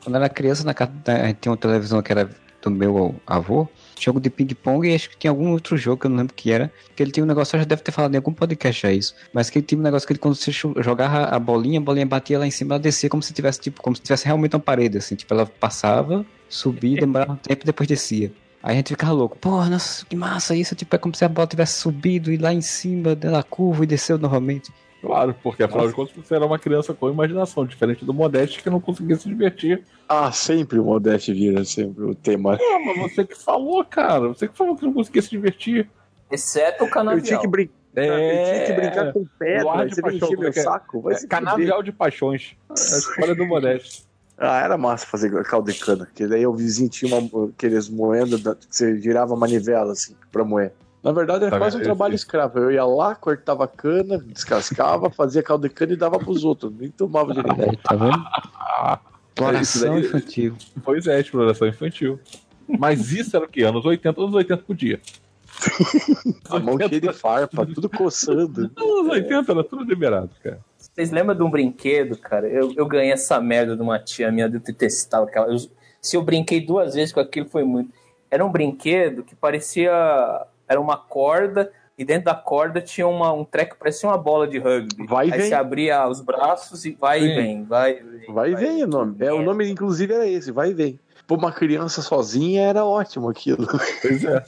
Quando eu era criança, na casa da- a gente tinha uma televisão que era do meu avô, jogo de ping-pong e acho que tinha algum outro jogo que eu não lembro que era, que ele tinha um negócio, eu já deve ter falado em algum podcast já isso, mas que ele tinha um negócio que ele, quando você jogava a bolinha, a bolinha batia lá em cima, ela descia como se tivesse, tipo, como se tivesse realmente uma parede, assim, tipo, ela passava, subia, demorava um tempo e depois descia. Aí a gente ficava louco, porra, nossa, que massa isso, tipo, é como se a bola tivesse subido e lá em cima da curva e desceu novamente. Claro, porque afinal de contas você era uma criança com imaginação, diferente do Modeste que não conseguia se divertir. Ah, sempre o Modeste vira sempre o tema. Ah, mas você que falou, cara. Você que falou que não conseguia se divertir. Exceto o Eu canavial. tinha que, brin... eu tinha que brincar com pedra, de você paixão, é meu que é? saco. Vai É. Canavial de paixões. É a história do Modeste. Ah, era massa fazer caldo de cana, que daí o vizinho tinha uma, aqueles moendo que você girava a manivela assim pra moer. Na verdade era Tá quase um trabalho escravo. Eu ia lá, cortava a cana, descascava, fazia caldo de cana e dava pros outros. Nem tomava direito. Aí, tá vendo? Exploração daí- infantil. Pois é, exploração infantil. Mas isso era o que? Anos 80, anos 80 podia. A mão cheia de farpa, tudo coçando. Anos 80 era tudo liberado, cara. Vocês lembram de um brinquedo, cara? Eu, eu ganhei essa merda de uma tia minha de detestava aquela. eu- se eu brinquei duas vezes com aquilo, foi muito. Era um brinquedo que parecia. Era uma corda, e dentro da corda tinha uma, um treco que parecia uma bola de rugby. Vai e Aí vem. você abria os braços e vai Sim. e vem, vai e vem. Vai e vem o nome. É, o nome, inclusive, era esse, vai e vem. Pra uma criança sozinha era ótimo aquilo. Pois é.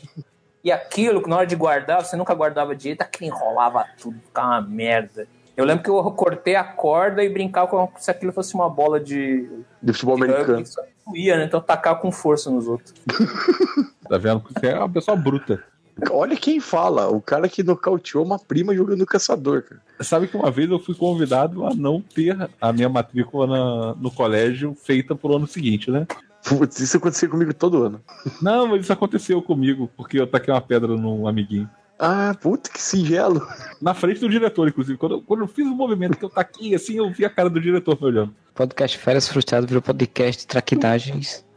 E aquilo, que na hora de guardar, você nunca guardava direito, aquilo enrolava tudo, ficava uma merda. Eu lembro que eu cortei a corda e brincava como se aquilo fosse uma bola de, De futebol de americano. rugby, só ia, né? Então eu tacava com força nos outros. Tá vendo? Você é uma pessoa bruta. Olha quem fala, o cara que nocauteou uma prima jogando caçador, cara. Sabe que uma vez eu fui convidado a não ter a minha matrícula na- no colégio feita pro ano seguinte, né? Putz, isso acontecia comigo todo ano. Não, mas isso aconteceu comigo, porque eu taquei uma pedra num amiguinho. Ah, puta que singelo. Na frente do diretor, inclusive. Quando eu, quando eu fiz o movimento que eu taquei assim, eu vi a cara do diretor me olhando. Podcast Férias Frustradas virou podcast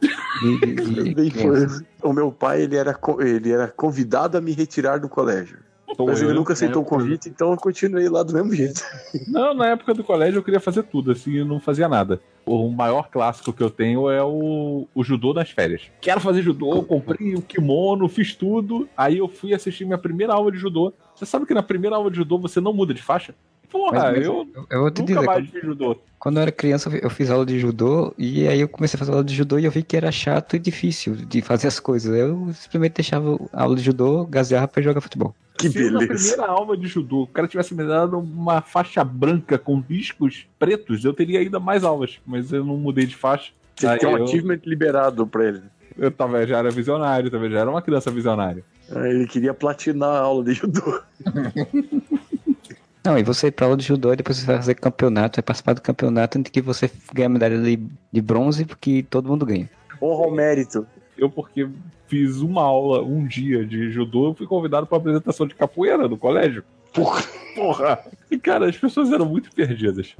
de- de- de foi. O meu pai, ele era, ele era convidado a me retirar do colégio. Sou Mas ele eu, nunca aceitou o convite, então eu continuei lá do mesmo jeito. Não, na época do colégio eu queria fazer tudo, assim, eu não fazia nada. O maior clássico que eu tenho é o, o judô nas férias. Quero fazer judô, comprei o kimono, fiz tudo. Aí eu fui assistir minha primeira aula de judô. Você sabe que na primeira aula de judô você não muda de faixa? Porra, Mas- eu Eu, eu vou te nunca dizer, mais quando, fiz judô. quando eu era criança eu fi- eu fiz aula de judô e aí eu comecei a fazer aula de judô e eu vi que era chato e difícil de fazer as coisas. Eu simplesmente deixava a aula de judô, gazeava pra jogar futebol. Que Se na beleza. primeira aula de judô o cara tivesse me dado uma faixa branca com riscos pretos, eu teria ainda mais aulas. Mas eu não mudei de faixa. Você Aí tem um eu- achievement liberado pra ele. Eu tava, já era visionário, também já era uma criança visionária. Aí Ele queria platinar a aula de judô. Não, e você ir pra aula de judô e depois você vai fazer campeonato, vai participar do campeonato em que você ganha medalha de, de bronze porque todo mundo ganha. Honra ao mérito. Eu, porque fiz uma aula, um dia de judô, eu fui convidado para apresentação de capoeira no colégio. Porra. Porra! E, cara, as pessoas eram muito perdidas.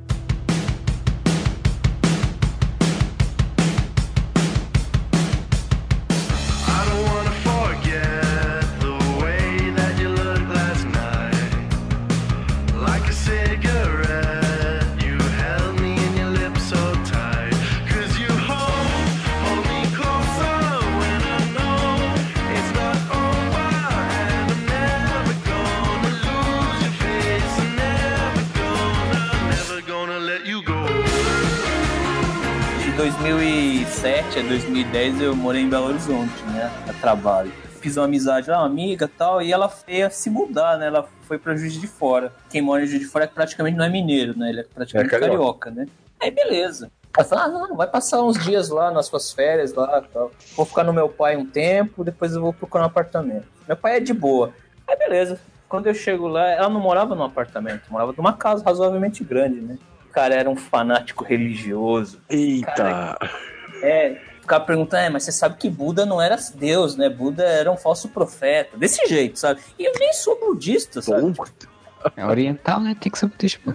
Morei em Belo Horizonte, né? A trabalho. Fiz uma amizade lá, uma amiga e tal, e ela ia se mudar, né? Ela foi pra Juiz de Fora. Quem mora em Juiz de Fora é praticamente não é mineiro, né? Ele é praticamente É carioca. carioca. né? Aí beleza. Ela falou, ah, não, vai passar uns dias lá nas suas férias lá e tal. Vou ficar no meu pai um tempo, depois eu vou procurar um apartamento. Meu pai é de boa. Aí beleza. Quando eu chego lá, ela não morava num apartamento, morava numa casa razoavelmente grande, né? O cara era um fanático religioso. Eita. É, ficava perguntando, é, mas você sabe que Buda não era Deus, né? Buda era um falso profeta. Desse jeito, sabe? E eu nem sou budista, sabe? É oriental, né? Tem que ser budista. pô.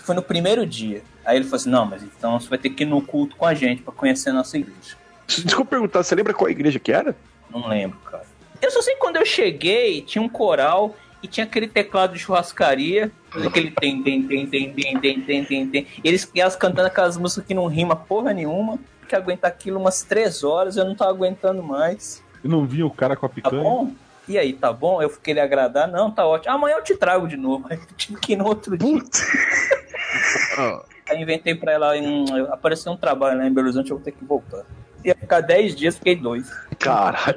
Foi no primeiro dia. Aí ele falou assim, não, mas então você vai ter que ir no culto com a gente pra conhecer a nossa igreja. Desculpa perguntar, você lembra qual igreja que era? Não lembro, cara. Eu só sei que quando eu cheguei, tinha um coral e tinha aquele teclado de churrascaria. Aquele tem, tem, tem, tem, tem, tem, tem, tem, tem. E eles, e elas cantando aquelas músicas que não rima porra nenhuma. Que aguentar aquilo umas três horas, eu não tava aguentando mais. Eu não vi o cara com a Tá picanha. bom? E aí, tá bom? Eu queria agradar? Não, tá ótimo. Amanhã eu te trago de novo. Aí eu tive que ir no outro dia. Aí inventei pra ela, um, apareceu um trabalho lá em Belo Horizonte, eu vou ter que voltar. Ia ficar 10 dias, fiquei dois. Caralho.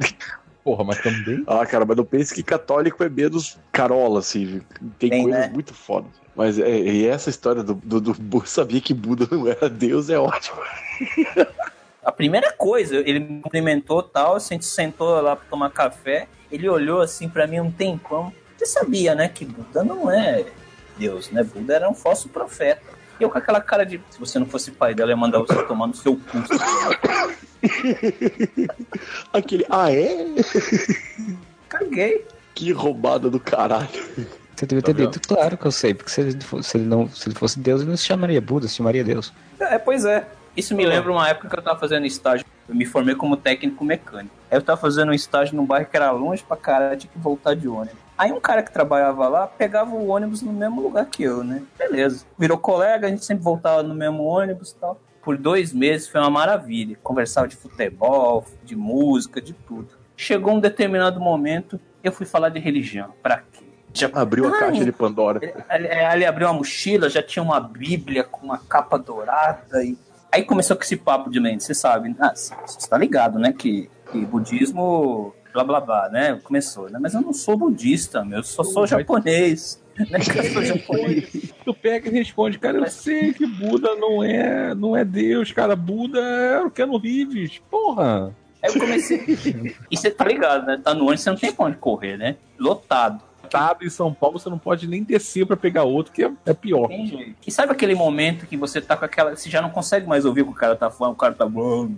Porra, mas também. Ah, cara, mas não pense que católico é menos carola, assim. Tem, Tem, coisas né? muito fodas. Mas é, e essa história do, do, do sabia que Buda não era Deus é ótimo. A primeira coisa, ele me cumprimentou tal, a gente sentou lá pra tomar café, ele olhou assim pra mim um tempão. Você sabia, né, que Buda não é Deus, né? Buda era um falso profeta. E eu com aquela cara de, se você não fosse pai dela, eu ia mandar você tomar no seu cu. Aquele, ah é? Caguei. Que roubada do caralho. Você devia ter dito, claro que eu sei, porque se ele, fosse, se ele não, se ele fosse Deus, ele não se chamaria Buda, se chamaria Deus. É, pois é. Isso me lembra uma época que eu tava fazendo estágio. Eu me formei como técnico mecânico. Aí eu tava fazendo um estágio num bairro que era longe pra caralho, tinha que voltar de ônibus. Aí um cara que trabalhava lá pegava o ônibus no mesmo lugar que eu, né? Beleza. Virou colega, a gente sempre voltava no mesmo ônibus e tal. Por dois meses foi uma maravilha. Conversava de futebol, de música, de tudo. Chegou um determinado momento, eu fui falar de religião. Pra quê? Já Abriu a Ai, caixa de Pandora. ele, ele abriu uma mochila, já tinha uma bíblia com uma capa dourada. E... Aí começou com esse papo de mente, você sabe. Ah, você está ligado, né? Que, que budismo, blá blá blá, né? Começou, né? Mas eu não sou budista, meu. Eu só sou japonês. Né? que Eu sou japonês. Tu pega e responde, cara, eu sei que Buda não é, não é Deus, cara. Buda é o Keanu Reeves. Porra. Aí eu comecei. E você tá ligado, né? Tá no ônibus, você não tem pra onde correr, né? Lotado. Estado em São Paulo, você não pode nem descer pra pegar outro, que é, é pior. Jeito. E sabe aquele momento que você tá com aquela. Você já não consegue mais ouvir o que o cara tá falando, o cara tá. Do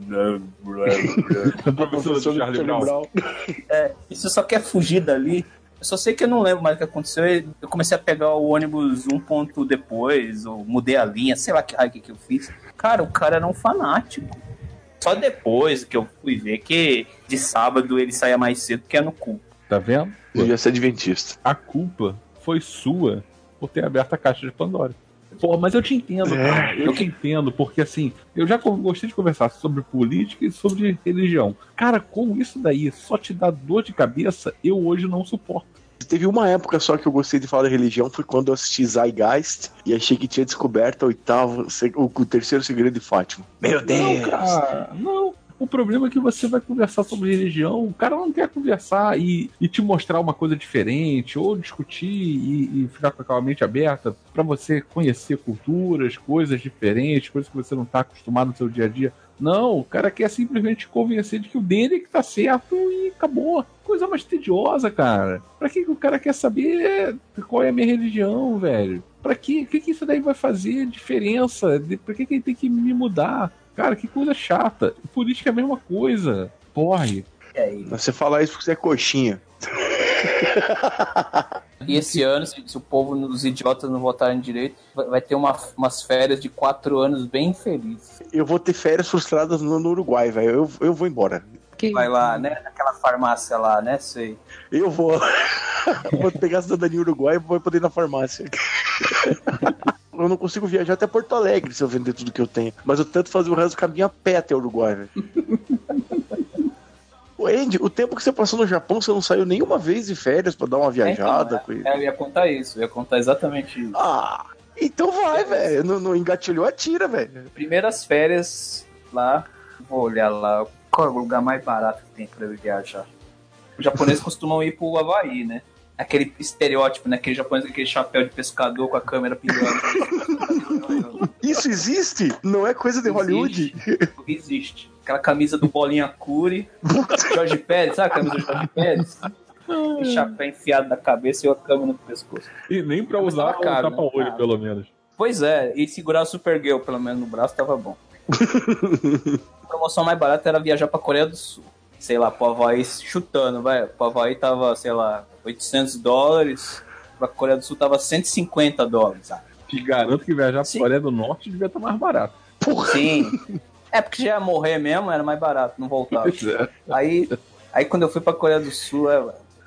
Charlie Brown. É, e você só quer fugir dali. Eu só sei que eu não lembro mais o que aconteceu. Eu comecei a pegar o ônibus um ponto depois, ou mudei a linha, sei lá que raio que eu fiz. Cara, o cara era um fanático. Só depois que eu fui ver que de sábado ele saía mais cedo que é no cu. Tá vendo? Devia ser adventista. A culpa foi sua por ter aberto a caixa de Pandora. Pô, mas eu te entendo, É. cara. Eu te entendo, porque assim, eu já gostei de conversar sobre política e sobre religião. Cara, com isso daí só te dá dor de cabeça, eu hoje não suporto. Teve uma época só que eu gostei de falar de religião, foi quando eu assisti Zeitgeist e achei que tinha descoberto a oitava, se- o, o terceiro segredo de Fátima. Meu Deus! Não, cara, não. O problema é que você vai conversar sobre religião, o cara não quer conversar e, e te mostrar uma coisa diferente, ou discutir e, e ficar com aquela mente aberta pra você conhecer culturas, coisas diferentes, coisas que você não tá acostumado no seu dia a dia. Não, o cara quer simplesmente te convencer de que o dele é que tá certo e acabou. Coisa mais tediosa, cara. Pra que, que o cara quer saber qual é a minha religião, velho? Pra quê? O que, que isso daí vai fazer diferença? De- Pra que, que ele tem que me mudar? Cara, que coisa chata. Política é a mesma coisa. Porre. Aí? Você falar isso porque você é coxinha. E esse ano, se, se o povo, os idiotas não votarem direito, vai, vai ter uma- umas férias de quatro anos bem felizes. Eu vou ter férias frustradas no, no Uruguai, velho. Eu, eu vou embora. Vai lá, né? Naquela farmácia lá, né? Sei. Eu vou. vou pegar a cidadania uruguaia e vou poder ir na farmácia. eu não consigo viajar até Porto Alegre se eu vender tudo que eu tenho. Mas eu tento fazer o resto do caminho a pé até o Uruguai, velho. Ô, Andy, o tempo que você passou no Japão, você não saiu nenhuma vez de férias pra dar uma viajada? Então, com ele? é, eu ia contar isso, eu ia contar exatamente isso. Ah, então vai, velho. Não, não engatilhou, atira, velho. Primeiras férias lá, vou olhar lá qual é o lugar mais barato que tem pra eu viajar. Os japoneses costumam ir pro Havaí, né? Aquele estereótipo, né? Aquele japonês com aquele chapéu de pescador com a câmera pendurada. Isso existe? Não é coisa de Hollywood? Existe. Aquela camisa do Bolinha Curi, Jorge Pérez, sabe a camisa do Jorge Pérez? O chapéu enfiado na cabeça e a câmera no pescoço. E nem pra Mas usar caro, né? tapa-olho, Caro. pelo menos. Pois é, e segurar a Supergirl pelo menos no braço tava bom. a promoção mais barata era viajar pra Coreia do Sul. Sei lá, pro Havaí chutando, vai. Pro Havaí tava, sei lá, 800 dólares. Pra Coreia do Sul tava 150 dólares. Ah, Te garanto que viajar pra Sim. Coreia do Norte devia estar mais barato. Sim. É porque já ia morrer mesmo, era mais barato, não voltava. É. Aí Aí quando eu fui pra Coreia do Sul, é,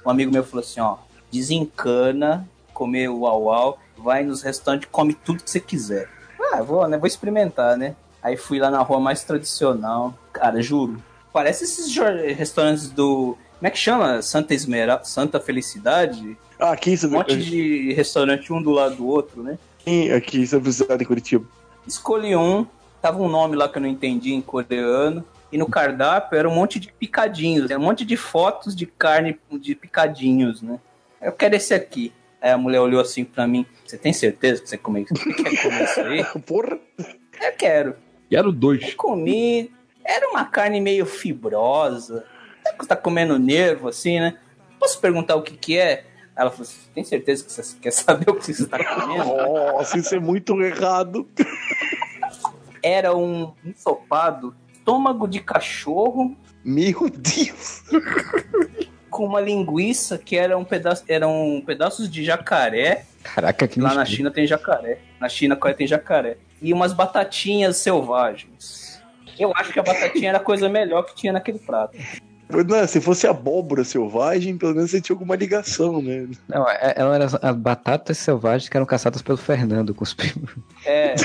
um amigo meu falou assim, ó, desencana, comer o uau uau, vai nos restaurantes, come tudo que você quiser. Ah, vou, né? Vou experimentar, né? Aí fui lá na rua mais tradicional. Cara, juro. Parece esses restaurantes do. Como é que chama? Santa Esmeralda, Santa Felicidade? Ah, aqui em Um monte de restaurante um do lado do outro, né? Aqui, aqui em São Vicente, em Curitiba. Escolhi um, tava um nome lá que eu não entendi em coreano. E no cardápio era um monte de picadinhos, era um monte de fotos de carne de picadinhos, né? Eu quero esse aqui. Aí a mulher olhou assim pra mim: Você tem certeza que você come- que quer comer isso aí? Porra! Eu quero. E era o dois. Comi. Era uma carne meio fibrosa. Você tá comendo nervo, assim, né? Posso perguntar o que que é? Ela falou assim, tem certeza que você quer saber o que você tá comendo? Nossa, isso é muito errado. Era um ensopado, estômago de cachorro Meu Deus! com uma linguiça que era um pedaço, eram pedaços de jacaré. Caraca, que Lá na. China tem jacaré. Na China, tem jacaré. E umas batatinhas selvagens. Eu acho que a batatinha era a coisa melhor que tinha naquele prato. Não, se fosse abóbora selvagem, pelo menos você tinha alguma ligação, né? Não, é- ela era as- as batatas selvagens que eram caçadas pelo Fernando com os primos. É,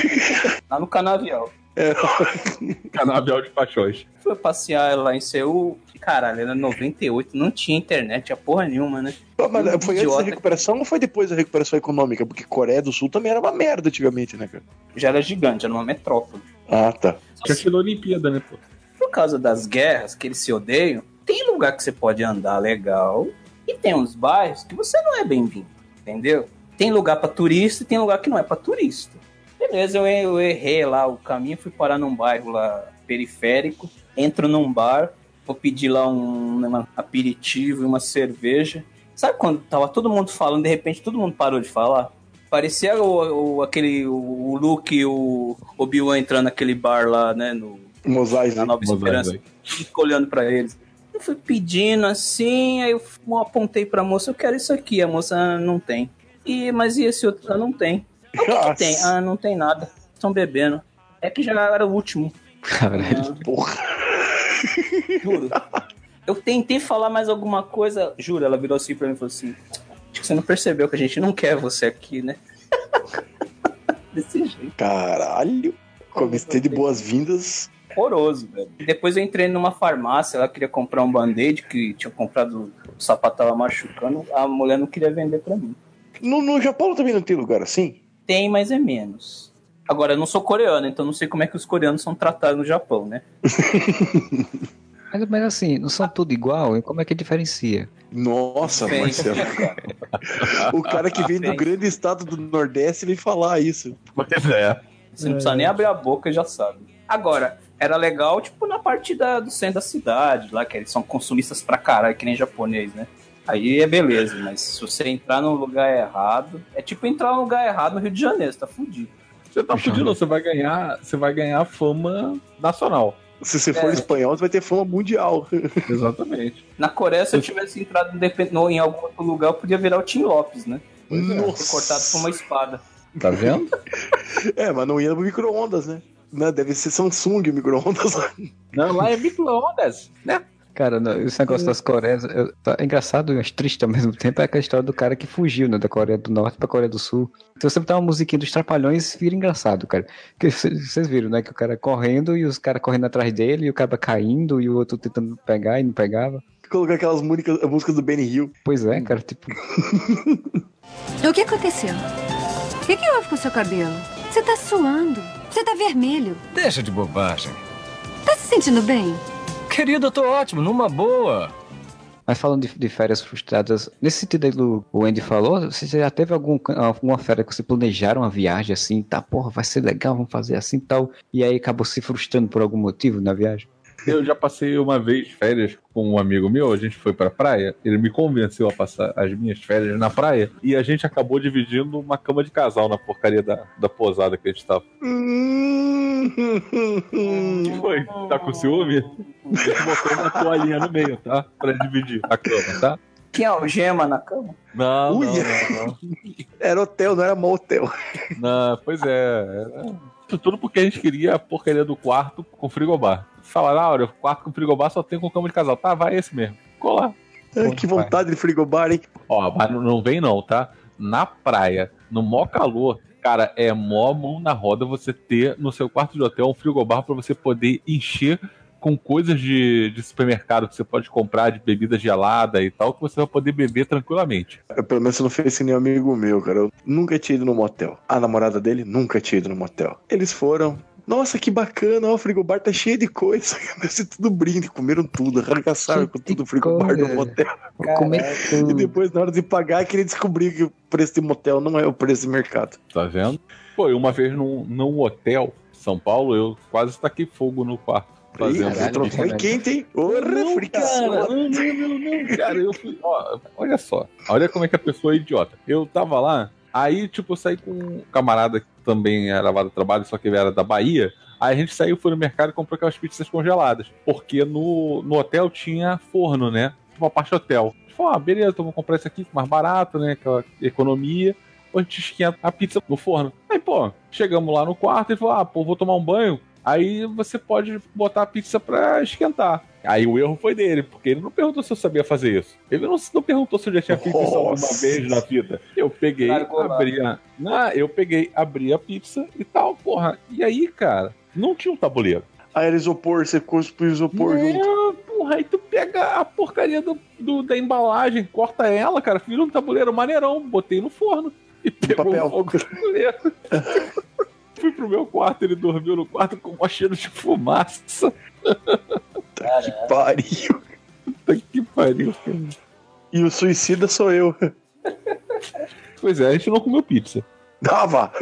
lá no canavial. É. Canavial de paixões. Fui passear lá em Seul. Caralho, era 98, não tinha internet, tinha porra nenhuma, né? Pô, Mas foi antes da recuperação ou foi depois da recuperação econômica? Porque Coreia do Sul também era uma merda antigamente, né, cara? Já era gigante, era uma metrópole. Ah, tá. Tinha sido Olimpíada, né, pô? Por causa das guerras, que eles se odeiam, tem lugar que você pode andar legal e tem uns bairros que você não é bem-vindo, entendeu? Tem lugar pra turista e tem lugar que não é pra turista. Beleza, eu, eu errei lá o caminho, fui parar num bairro lá periférico, entro num bar, vou pedir lá um, um aperitivo e uma cerveja. Sabe quando tava todo mundo falando, de repente todo mundo parou de falar? Parecia o, o- aquele o, o Luke e o Obi-Wan entrando naquele bar lá, né, no, Mosaic. na Nova Mosaic, Esperança. Fico olhando pra eles. Eu fui pedindo assim, aí eu apontei pra moça, eu quero isso aqui. A moça "Ah, não tem. E, mas e esse outro? Ah, não tem. Ah, o que, que tem? Ah, não tem nada. Estão bebendo. É que já era o último. Caralho. Porra. Juro. Eu tentei falar mais alguma coisa. Juro, ela virou assim pra mim e falou assim: Acho que você não percebeu que a gente não quer você aqui, né? Desse jeito. Caralho. Comecei de boas-vindas. horroroso, velho. Depois eu entrei numa farmácia, ela queria comprar um band-aid que tinha comprado, o sapato tava machucando, a mulher não queria vender pra mim. No, no Japão também não tem lugar assim? Tem, mas é menos. Agora, eu não sou coreano, então não sei como é que os coreanos são tratados no Japão, né? Mas, mas assim, não são tudo igual? e Como é que diferencia? Nossa, Bem, Marcelo. O cara que vem do Bem. grande estado do Nordeste vem falar isso. Pois é. Você não precisa nem abrir a boca e já sabe. Agora, era legal, tipo, na parte da, do centro da cidade, lá, que eles são consumistas pra caralho, que nem japonês, né? Aí é beleza, mas se você entrar num lugar errado, é tipo entrar num lugar errado no Rio de Janeiro, você tá fudido. Você tá fudido, não. Você vai ganhar, você vai ganhar fama nacional. Se você for É. espanhol, você vai ter fama mundial. Exatamente. Na Coreia, se eu tivesse entrado no- em algum outro lugar, eu podia virar o Tim Lopes, né? Ser cortado por uma espada. Tá vendo? É, mas não ia no micro-ondas, né? Não, deve ser Samsung o micro-ondas. Não, lá é micro-ondas, né? Cara, não, esse negócio das Coreias eu- tá engraçado e triste ao mesmo tempo é aquela história do cara que fugiu, né, da Coreia do Norte pra Coreia do Sul. Então você botar uma musiquinha dos Trapalhões, vira engraçado, cara. Porque vocês viram, né, que o cara correndo e os caras correndo atrás dele e o cara caindo e o outro tentando pegar e não pegava. Colocar aquelas músicas, músicas do Benny Hill. Pois é, cara, tipo, O que aconteceu? O que, que houve com o seu cabelo? Você tá suando. Você tá vermelho. Deixa de bobagem. Tá se sentindo bem? Querido, eu tô ótimo, numa boa. Mas falando de, de férias frustradas, nesse sentido aí do o Andy falou, você já teve algum, alguma férias que você planejaram uma viagem assim, tá, porra, vai ser legal, vamos fazer assim e tal, e aí acabou se frustrando por algum motivo na viagem? Eu já passei uma vez férias com um amigo meu, a gente foi pra praia, ele me convenceu a passar as minhas férias na praia e a gente acabou dividindo uma cama de casal na porcaria da, da posada que a gente tava. que foi? Tá com ciúme? A gente botou uma toalhinha no meio, tá? Pra dividir a cama, tá? Tinha algema na cama? Não, não, não, não. Era hotel, não era motel. Não, pois é. era- Isso tudo porque a gente queria a porcaria do quarto com frigobar. Falaram, ah, olha, o quarto com frigobar só tem com cama de casal. Tá, vai esse mesmo. ficou lá. Ah, que vontade de frigobar, hein? Ó, mas não- não vem não, tá? Na praia, no mó calor, cara, é mó mão na roda você ter no seu quarto de hotel um frigobar pra você poder encher com coisas de, de supermercado que você pode comprar, de bebida gelada e tal, que você vai poder beber tranquilamente. Pelo menos você não fez que nem um amigo meu, cara. Eu nunca tinha ido no motel. A namorada dele nunca tinha ido no motel. Eles foram. Nossa, que bacana, ó, o frigobar tá cheio de coisa. Deve ser tudo brinde, comeram tudo, arregaçaram com tudo o frigobar do motel. E depois, na hora de pagar, queria descobrir que o preço de motel não é o preço de mercado. Tá vendo? Pô, e uma vez num, num hotel, em São Paulo, eu quase taquei fogo no quarto. Ih, Fazendo. Caralho, foi caralho. quente, hein? Porra, Não, fricação. cara, não, não, não, não, cara, eu fui. Ó, olha só, olha como é que a pessoa é idiota. Eu tava lá, aí, tipo, eu saí com um camarada que também era lá do trabalho, só que ele era da Bahia. Aí a gente saiu, foi no mercado e comprou aquelas pizzas congeladas. Porque no, no hotel tinha forno, né? Uma parte hotel. A gente falou, ah, beleza, então vamos comprar isso aqui mais barato, né? Aquela economia. Ou a gente esquenta a pizza no forno. Aí, pô, chegamos lá no quarto e falou, ah, pô, vou tomar um banho. Aí você pode botar a pizza pra esquentar. Aí o erro foi dele, porque ele não perguntou se eu sabia fazer isso. Ele não, não perguntou se eu já tinha feito isso alguma vez na vida. Eu peguei, Largou abri a. Não, eu peguei, abri a pizza e tal, porra. E aí, cara, não tinha um tabuleiro. Aí era isopor, você cuspe o isopor junto. Não, porra, aí tu pega a porcaria do, do- da embalagem, corta ela, cara, vira um tabuleiro maneirão, botei no forno e pegou papel. o fogo do tabuleiro. Fui pro meu quarto, ele dormiu no quarto com um cheiro de fumaça. Que pariu. Puta que pariu, cara. E o suicida sou eu. Pois é, a gente não comeu pizza. Dava!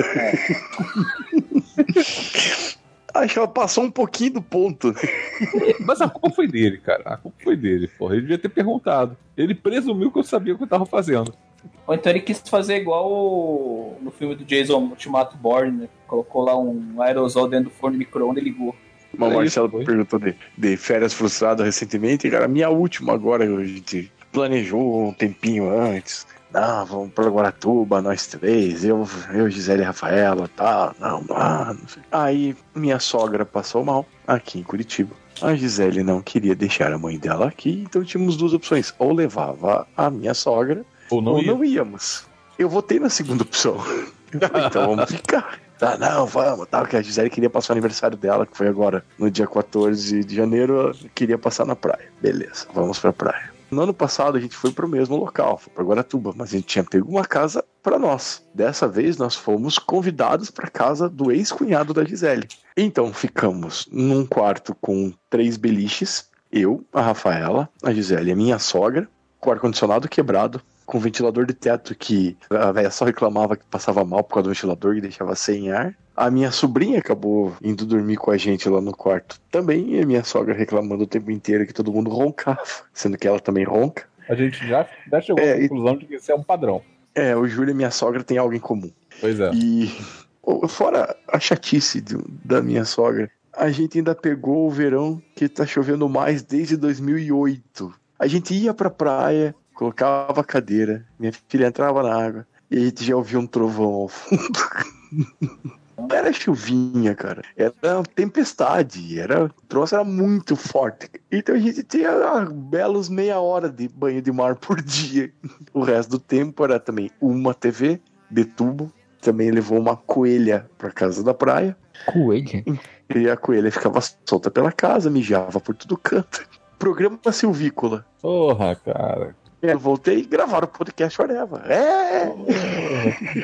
Acho que ela passou um pouquinho do ponto. Mas a culpa foi dele, cara. A culpa foi dele, porra. Ele devia ter perguntado. Ele presumiu que eu sabia o que eu tava fazendo. Ou então ele quis fazer igual o- no filme do Jason Ultimato Born, né? Colocou lá um aerosol dentro do forno de micro-ondas e ligou. Mas o É Marcelo isso, foi. perguntou de, de férias frustradas recentemente. Cara, a minha última agora, a gente planejou um tempinho antes. Não, vamos pra Guaratuba, nós três, eu, eu Gisele e Rafaela, tá, não, ah, não sei. Aí minha sogra passou mal aqui em Curitiba. A Gisele não queria deixar a mãe dela aqui, então tínhamos duas opções. Ou levava a minha sogra, Ou não ou ia. não íamos. Eu votei na segunda opção. Falei, então vamos ficar. Tá, não, vamos, tal, que a Gisele queria passar o aniversário dela, que foi agora no dia 14 de janeiro, ela queria passar na praia. Beleza, vamos pra praia. No ano passado a gente foi pro mesmo local, foi pra Guaratuba, mas a gente tinha pego uma casa pra nós. Dessa vez nós fomos convidados pra casa do ex-cunhado da Gisele. Então ficamos num quarto com três beliches, eu, a Rafaela, a Gisele e a minha sogra, com o ar-condicionado quebrado, com ventilador de teto que a velha só reclamava que passava mal por causa do ventilador e deixava sem ar. A minha sobrinha acabou indo dormir com a gente lá no quarto também, e a minha sogra reclamando o tempo inteiro que todo mundo roncava, sendo que ela também ronca. A gente já, já chegou É, à e- conclusão de que isso é um padrão. É, o Júlio e minha sogra têm algo em comum. Pois é. E fora a chatice do- da minha sogra, a gente ainda pegou o verão que tá chovendo mais desde 2008. A gente ia pra praia, colocava a cadeira, minha filha entrava na água e a gente já ouvia um trovão ao fundo. Não era chuvinha, cara. Era uma tempestade. Era, o troço era muito forte. Então a gente tinha ah, belos meia hora de banho de mar por dia. O resto do tempo era também uma TV de tubo. Também levou uma coelha pra casa da praia. Coelho. E a coelha ficava solta pela casa, mijava por todo canto. Programa silvícola. Porra, cara. Eu voltei e gravaram o podcast Oreva. É!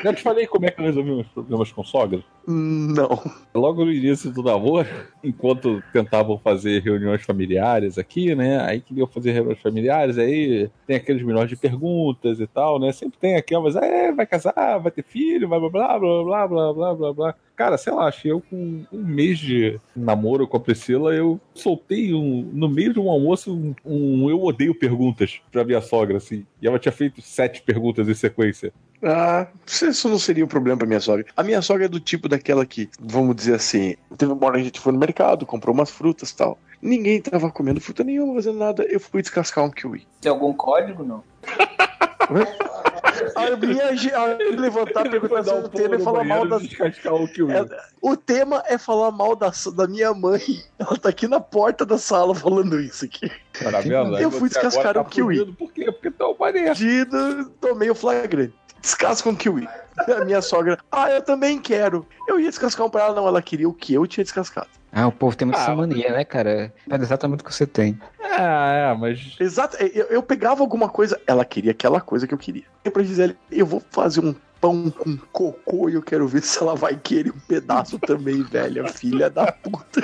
Já te falei como é que eu resolvi meus problemas com sogra? Não. Logo no início do namoro, enquanto tentavam fazer reuniões familiares aqui, né? Aí queriam fazer reuniões familiares, aí tem aqueles milhões de perguntas e tal, né? Sempre tem aquelas, é, vai casar, vai ter filho, vai blá blá blá blá blá blá blá blá. Cara, sei lá, achei eu com um mês de namoro com a Priscila, eu soltei um, no meio de um almoço um, um eu odeio perguntas pra minha sogra, assim. E ela tinha feito sete perguntas em sequência. Ah, isso não seria um problema pra minha sogra. A minha sogra é do tipo daquela que, vamos dizer assim, teve uma hora que a gente foi no mercado, comprou umas frutas e tal. Ninguém tava comendo fruta nenhuma, fazendo nada. Eu fui descascar um kiwi. Tem algum código, não? A minha a minha levantar, perguntar Dar um sobre o tema no falar mal descascar o. É, o tema é falar mal da, da minha mãe. Ela tá aqui na porta da sala falando isso aqui. Tá vendo? Eu fui descascar tá o kiwi. Por quê? Porque tá o mané. Perdido, tomei o flagrante. Descasca um kiwi. A minha sogra, ah, eu também quero. Eu ia descascar um pra ela, não. Ela queria o que eu tinha descascado. Ah, o povo tem muito Ah, mania, né, cara? É exatamente o que você tem. Ah, é, mas. Exato. Eu, eu pegava alguma coisa, ela queria aquela coisa que eu queria. Eu pra Gisele, eu vou fazer um pão com cocô e eu quero ver se ela vai querer um pedaço também, velha filha da puta.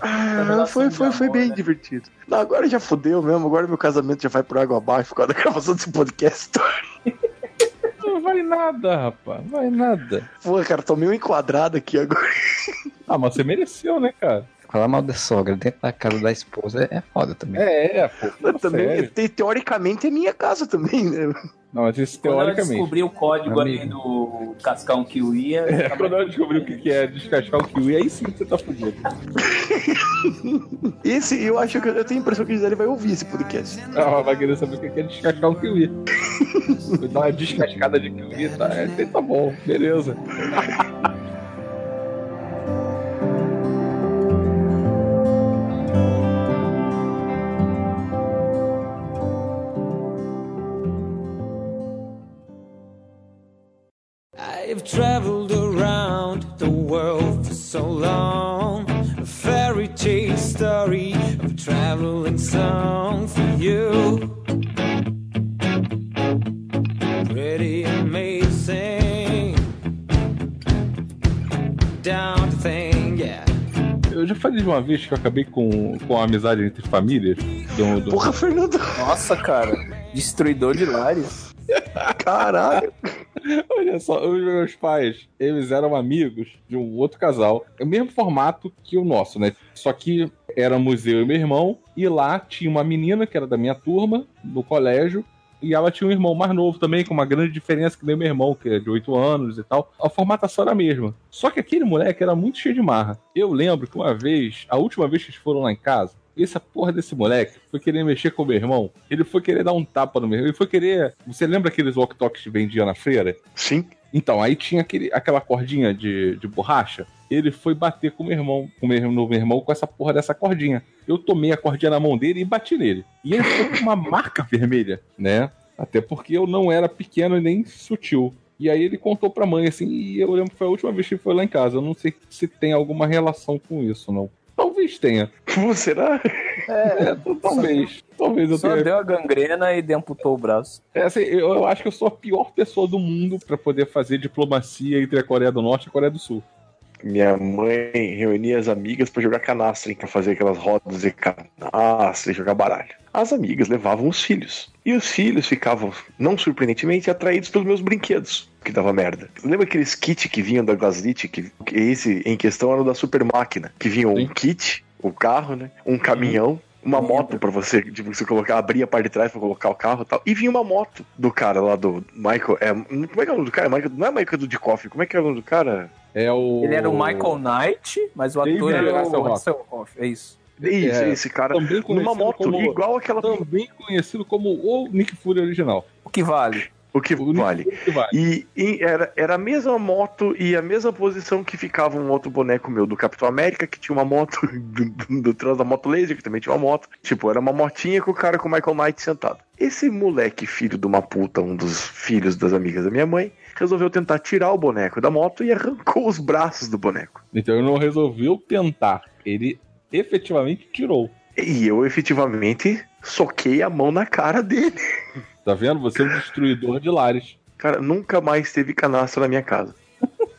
Ah, foi, foi, foi bem divertido. Não, agora já fodeu mesmo. Agora meu casamento já vai por água abaixo por causa da gravação desse podcast. Vai nada, rapaz. Vai nada. Pô, cara, tomei um enquadrado aqui agora. Ah, mas você mereceu, né, cara? Falar mal da sogra dentro da casa da esposa é foda também. É, é, pô. Mas também, te- teoricamente, é minha casa também, né? Não, mas isso Quando ela teoricamente. descobrir o código ali Amigo. do cascar um kiwi, É, quando ela descobrir o que que é descascar o kiwi, aí sim você tá fudido. Esse, eu acho que eu tenho a impressão que a Gisele vai ouvir esse podcast. Ela vai querer saber o que é descascar um kiwi. Vou dar uma descascada de kiwi, tá? É, tá bom, beleza. traveled around the world for so long. A fairy tale story of a traveling song for you. Pretty amazing. Down to thing, yeah. Eu já falei de uma vez que eu acabei com, com a amizade entre famílias. Do, do... Porra, Fernando, Nossa, cara. Destruidor de lares. caralho. Olha só, os meus pais, eles eram amigos de um outro casal. É o mesmo formato que o nosso, né? Só que éramos eu e meu irmão, e lá tinha uma menina que era da minha turma, no colégio, e ela tinha um irmão mais novo também, com uma grande diferença que nem meu irmão, que é de 8 anos e tal. A formatação era a mesma. Só que aquele moleque era muito cheio de marra. Eu lembro que uma vez, a última vez que eles foram lá em casa, essa porra desse moleque foi querer mexer com o meu irmão. Ele foi querer dar um tapa no meu irmão. Ele foi querer. Você lembra aqueles walk-talks que vendia na feira? Sim. Então, aí tinha aquele, aquela cordinha de, de borracha. Ele foi bater com o meu irmão, com meu, no meu irmão com essa porra dessa cordinha. Eu tomei a cordinha na mão dele e bati nele. E ele ficou com uma marca vermelha, né? Até porque eu não era pequeno e nem sutil. E aí ele contou pra mãe, assim, e eu lembro que foi a última vez que ele foi lá em casa. Eu não sei se tem alguma relação com isso, não. Talvez tenha. Será? É, talvez. Talvez eu Só tenha. deu a gangrena e amputou o braço. É, assim, eu, eu acho que eu sou a pior pessoa do mundo pra poder fazer diplomacia entre a Coreia do Norte e a Coreia do Sul. Minha mãe reunia as amigas pra jogar canastra, hein, pra fazer aquelas rodas de canastra e jogar baralho. As amigas levavam os filhos. E os filhos ficavam, não surpreendentemente, atraídos pelos meus brinquedos, que dava merda. Lembra aqueles kits que vinham da Glaslit, que, que esse em questão era o da Super Máquina, que vinha um Sim. kit, o carro, né? Um caminhão. Uma moto pra você, tipo, você colocar, abrir a parte de trás pra colocar o carro e tal. E vinha uma moto do cara lá do Michael. É, como é que é o nome do cara? Michael, não é Michael do Dikoff, como é que é o nome do cara? É o. Ele era o Michael Knight, mas o ator era o Hasselhoff. É isso. Isso, É, esse cara. Também Numa moto como, igual aquela. Também conhecido como o Nick Fury original. O que vale? O que O vale. Que vale. E, e era, era a mesma moto e a mesma posição que ficava um outro boneco meu do Capitão América, que tinha uma moto do, do, do trás da moto laser, que também tinha uma moto. Tipo, era uma motinha com o cara com o Michael Knight sentado. Esse moleque, filho de uma puta, um dos filhos das amigas da minha mãe, resolveu tentar tirar o boneco da moto e arrancou os braços do boneco. Então ele não resolveu tentar. Ele efetivamente tirou. E eu efetivamente soquei a mão na cara dele. Tá vendo? Você é um destruidor de lares. Cara, nunca mais teve canastra na minha casa.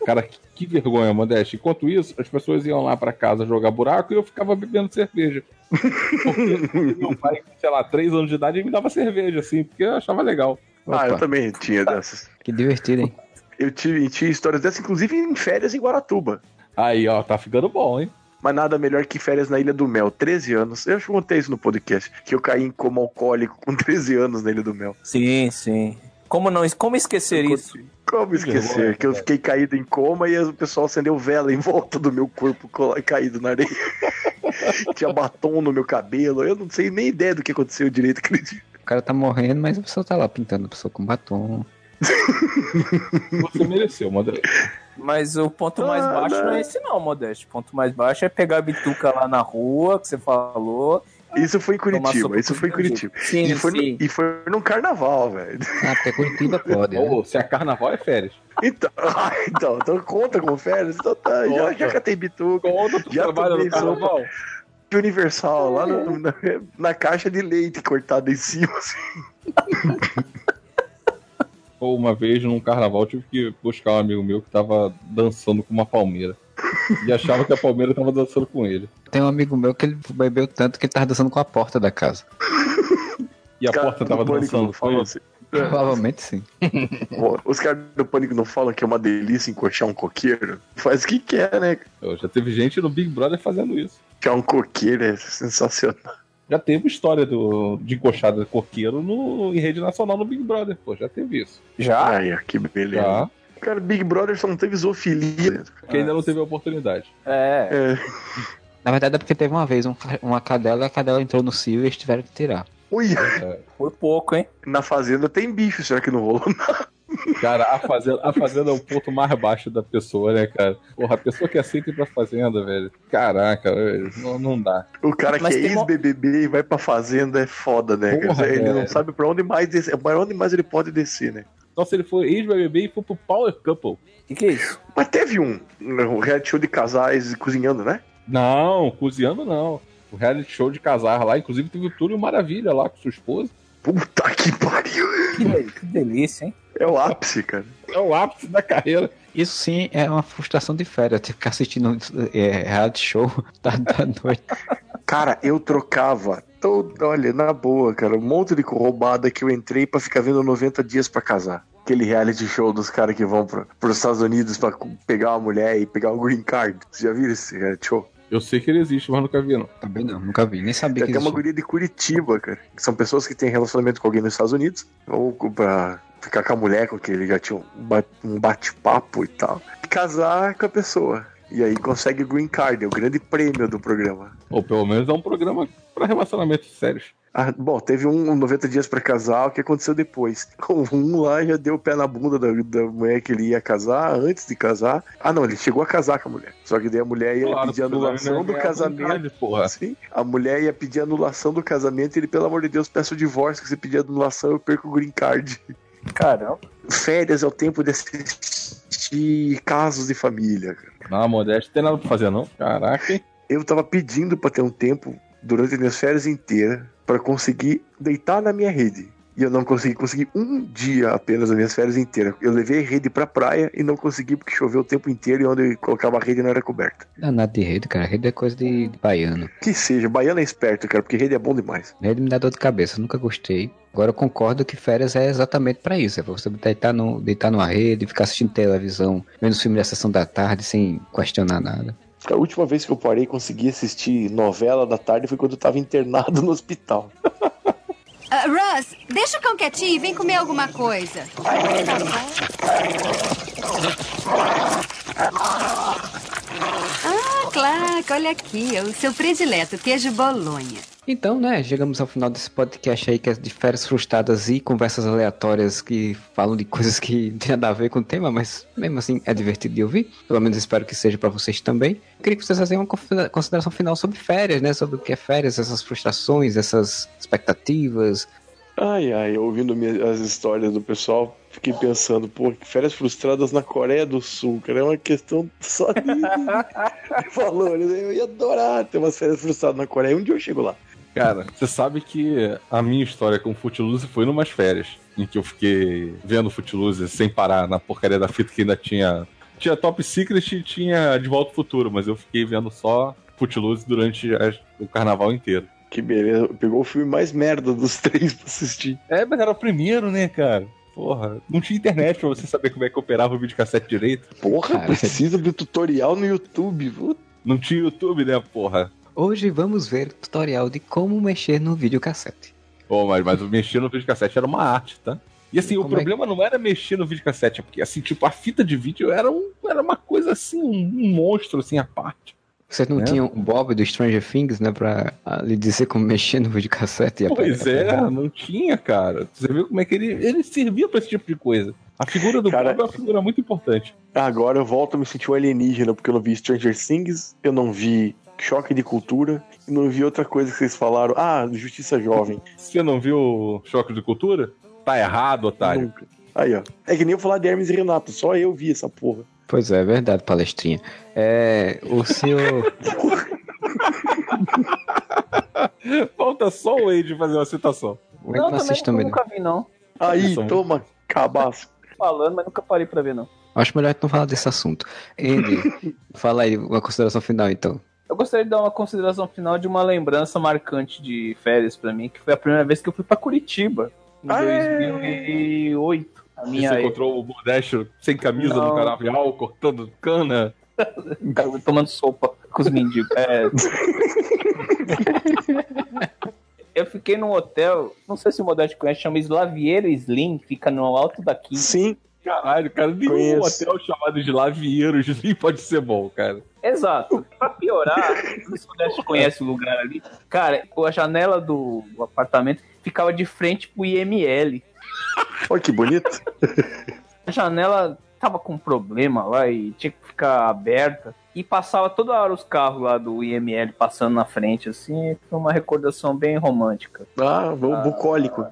Cara, que, que vergonha, Modeste. Enquanto isso, as pessoas iam lá pra casa jogar buraco e eu ficava bebendo cerveja. Porque meu pai, sei lá, três anos de idade, ele me dava cerveja, assim, porque eu achava legal. Ah, eu também tinha dessas. Que divertido, hein? Eu tive, tinha histórias dessas, inclusive em férias em Guaratuba. Aí, ó, tá ficando bom, hein? Mas nada melhor que férias na Ilha do Mel. 13 anos. Eu contei isso no podcast. Que eu caí em coma alcoólico com 13 anos na Ilha do Mel. Sim, sim. Como não como esquecer isso? Como esquecer? que eu fiquei caído em coma e o pessoal acendeu vela em volta do meu corpo caído na areia. Tinha batom no meu cabelo. Eu não sei nem ideia do que aconteceu direito aquele dia. O cara tá morrendo, mas a pessoa tá lá pintando a pessoa com batom. Você mereceu, Madre. Mas o ponto mais Ah, baixo não. não é esse não, Modesto. O ponto mais baixo é pegar a bituca lá na rua, que você falou. Isso foi em Curitiba, isso foi em. Curitiba. Sim, e, foi sim. No, e foi num carnaval, velho. Ah, porque Curitiba pode, né? Se é carnaval, é férias. Então, ah, então, então conta com férias. Então tá, já, Conta. já catei bituca. Conta, tu Já trabalha no carnaval. de Universal, lá no- na, na caixa de leite cortada em cima. assim. Pô, uma vez num carnaval tive que buscar um amigo meu que tava dançando com uma palmeira. E achava que a palmeira tava dançando com ele. Tem um amigo meu que ele bebeu tanto que ele tava dançando com a porta da casa. E a Cara, porta tava dançando com falam ele. assim. Provavelmente sim. Pô, Os caras do Pânico não falam que é uma delícia encoxar um coqueiro? Faz o que quer, né? Eu, Já teve gente no Big Brother fazendo isso. Encoxar um coqueiro é sensacional. Já teve história do, de encoxada de coqueiro no, em rede nacional no Big Brother, pô, já teve isso. Já? Ai, que beleza. Já, Cara, Big Brother só não teve zoofilia. porque ainda não teve a oportunidade. É. É. Na verdade é porque teve uma vez um- uma cadela, a cadela entrou no cio e eles tiveram que tirar. Ui, Foi pouco, hein? na fazenda tem bicho, será que não rolou nada? Cara, a fazenda, a fazenda é o ponto mais baixo da pessoa, né, cara? Porra, a pessoa que aceita ir pra fazenda, velho. Caraca, velho, não, não dá. O cara Mas que é tem uma- ex-BBB e vai pra fazenda é foda, né? Porra, ele é. não sabe pra onde mais descer, pra onde mais ele pode descer, né? Então se ele for ex-BBB e for pro Power Couple. O que, que é isso? Mas teve um, um reality show de casais cozinhando, né? Não, cozinhando não. O reality show de casar lá, inclusive teve o Túlio Maravilha lá com sua esposa. Puta que pariu! Que, que delícia, hein? É o ápice, cara. É o ápice da carreira. Isso sim é uma frustração de férias, ter que ficar assistindo é, reality show da, da noite. Cara, eu trocava todo, olha, na boa, cara, um monte de roubada que eu entrei pra ficar vendo 90 dias pra casar. Aquele reality show dos caras que vão pro, pros Estados Unidos pra pegar uma mulher e pegar o green card. Você já viu esse reality show? Eu sei que ele existe, mas nunca vi, não. Também não, nunca vi, nem sabia Tem que até uma guria de Curitiba, cara. Que são pessoas que têm relacionamento com alguém nos Estados Unidos. Ou pra ficar com a mulher com que ele já tinha um ba- bate-papo e tal. E casar com a pessoa. E aí consegue o green card, é o grande prêmio do programa. Ou pelo menos é um programa pra relacionamentos sérios. Ah, bom, teve um 90 dias pra casar, o que aconteceu depois? Um lá já deu o pé na bunda da, da mulher que ele ia casar antes de casar. Ah, não, ele chegou a casar com a mulher. Só que daí a mulher ia Claro, pedir anulação do casamento. vontade, porra. Sim, a mulher ia pedir anulação do casamento e ele, pelo amor de Deus, peça o divórcio, que se pedir anulação eu perco o green card. Caramba. Férias é o tempo de assistir casos de família. cara. Não, Modesto, não tem nada pra fazer, não. Caraca, hein? Eu tava pedindo pra ter um tempo durante as minhas férias inteiras pra conseguir deitar na minha rede. E eu não consegui, consegui um dia apenas nas minhas férias inteiras. Eu levei a rede pra praia e não consegui porque choveu o tempo inteiro e onde eu colocava a rede não era coberta. Não nada de rede, cara. Rede é coisa de, de baiano. Que seja, baiano é esperto, cara, porque rede é bom demais. Rede me dá dor de cabeça, nunca gostei. Agora eu concordo que férias é exatamente pra isso. É pra você deitar, no, deitar numa rede, ficar assistindo televisão, vendo filme da sessão da tarde sem questionar nada. A última vez que eu parei consegui assistir novela da tarde foi quando eu tava internado no hospital. Ah, Russ, deixa o cão quietinho e vem comer alguma coisa. Ah, claro, olha aqui, é o seu predileto, queijo bolonha. Então, né, chegamos ao final desse podcast aí que é de férias frustradas e conversas aleatórias que falam de coisas que não tem nada a ver com o tema, mas mesmo assim é divertido de ouvir. Pelo menos espero que seja pra vocês também. Queria que vocês fizessem uma considera- consideração final sobre férias, né, sobre o que é férias, essas frustrações, essas expectativas. Ai, ai, ouvindo as histórias do pessoal, fiquei pensando, pô, férias frustradas na Coreia do Sul, cara, é uma questão só de, de valores. Eu ia adorar ter umas férias frustradas na Coreia. Um dia eu chego lá. Cara, você sabe que a minha história com o Footloose foi numas férias, em que eu fiquei vendo Footloose sem parar na porcaria da fita que ainda tinha. Tinha Top Secret e tinha De Volta ao Futuro, mas eu fiquei vendo só Footloose durante as- o carnaval inteiro. Que beleza, pegou o filme mais merda dos três pra assistir. É, mas era o primeiro, né, cara? Porra, não tinha internet pra você saber como é que operava o videocassete direito. Porra, Cara. precisa de tutorial no YouTube. Puta. Não tinha YouTube, né, porra? Hoje vamos ver o tutorial de como mexer no videocassete. Pô, mas, mas o mexer no videocassete era uma arte, tá? E assim, o Como é que- problema não era mexer no videocassete, é porque assim, tipo, a fita de vídeo era, um, era uma coisa assim, um, um monstro assim à parte. Vocês não Né? tinham o Bob do Stranger Things, né? Pra ah, lhe dizer como mexer no videocassete e Pois é, não tinha, cara. Você viu como é que ele, ele servia pra esse tipo de coisa. A figura do Cara- Bob é uma figura muito importante. Agora eu volto a me sentir um alienígena, porque eu não vi Stranger Things, eu não vi Choque de Cultura, e não vi outra coisa que vocês falaram. Ah, Justiça Jovem. Você não viu Choque de Cultura? Tá errado, otário. Nunca. Aí, ó. É que nem eu falar de Hermes e Renato, só eu vi essa porra. Pois é, é verdade, palestrinha. É, o senhor. Falta só o Wade fazer uma citação. Como é que não também? não? nunca vi, não. Aí, Isso. toma, cabaço. Falando, mas nunca parei pra ver, não. Acho melhor a gente não falar desse assunto. Andy, fala aí uma consideração final, então. Eu gostaria de dar uma consideração final de uma lembrança marcante de férias pra mim, que foi a primeira vez que eu fui pra Curitiba, em Ah, é? 2008. A minha Você encontrou o Modesto sem camisa Não. no canavial, cortando cana. tomando sopa com os mendigos. É. Eu fiquei num hotel, não sei se o Modesto conhece, chama Slaviero Slim, fica no alto da Quinta. Sim, Caralho, cara, nenhum Conheço. hotel chamado de Lavieiros nem pode ser bom, cara. Exato. Piorar, se o Modesto conhece o lugar ali. Cara, a janela do, do apartamento ficava de frente pro IML. olha que bonito. A janela tava com problema lá e tinha que ficar aberta. E passava toda hora os carros lá do IML passando na frente, assim. Foi uma recordação bem romântica. Ah, o bucólico.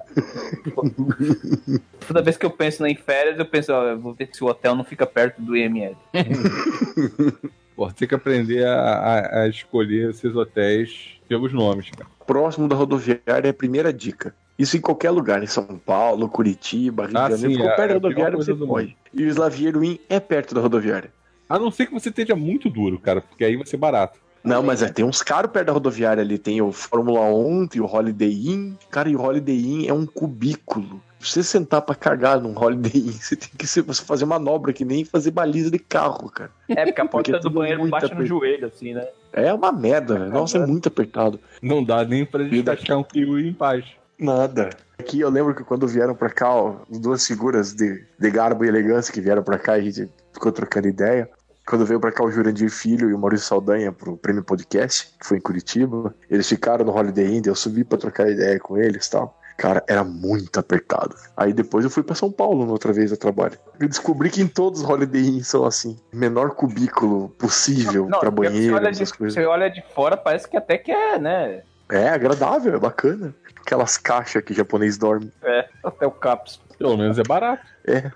Toda vez que eu penso em férias, eu penso, ó, eu vou ver se o hotel não fica perto do IML. Pô, tem que aprender a, a- a escolher esses hotéis pelos nomes, cara. Próximo da rodoviária é a primeira dica. Isso em qualquer lugar, em São Paulo, Curitiba, Rio Ah, de Janeiro. sim, Ficou é- perto da é rodoviária, você do pode. E o Slaviero Inn é perto da rodoviária. A não ser que você esteja muito duro, cara, porque aí vai ser barato. Não, mas é, tem uns caros perto da rodoviária ali. Tem o Fórmula 1, tem o Holiday Inn. Cara, e o Holiday Inn é um cubículo. Pra você sentar pra cagar num Holiday Inn, você tem que fazer manobra que nem fazer baliza de carro, cara. É, porque a Porque porta é do banheiro bate no joelho, assim, né? É uma merda, velho. Nossa, é muito apertado. Não dá nem pra descascar um kiwi em paz. Nada. Aqui eu lembro que quando vieram pra cá, ó, as duas figuras de, de garbo e elegância que vieram pra cá, a gente ficou trocando ideia. Quando veio pra cá o Jurandir Filho e o Maurício Saldanha pro Prêmio Podcast, que foi em Curitiba, eles ficaram no Holiday Inn, eu subi pra trocar ideia com eles e tal. Cara, era muito apertado. Aí depois eu fui pra São Paulo outra vez a trabalho. Eu descobri que em todos os Holiday Inn são assim. Menor cubículo possível você banheiro, olha, de, essas coisas. você olha de fora, parece que até que é, né? É agradável, é bacana. Aquelas caixas que japonês dorme. É, até o Caps. Pelo menos é barato. É.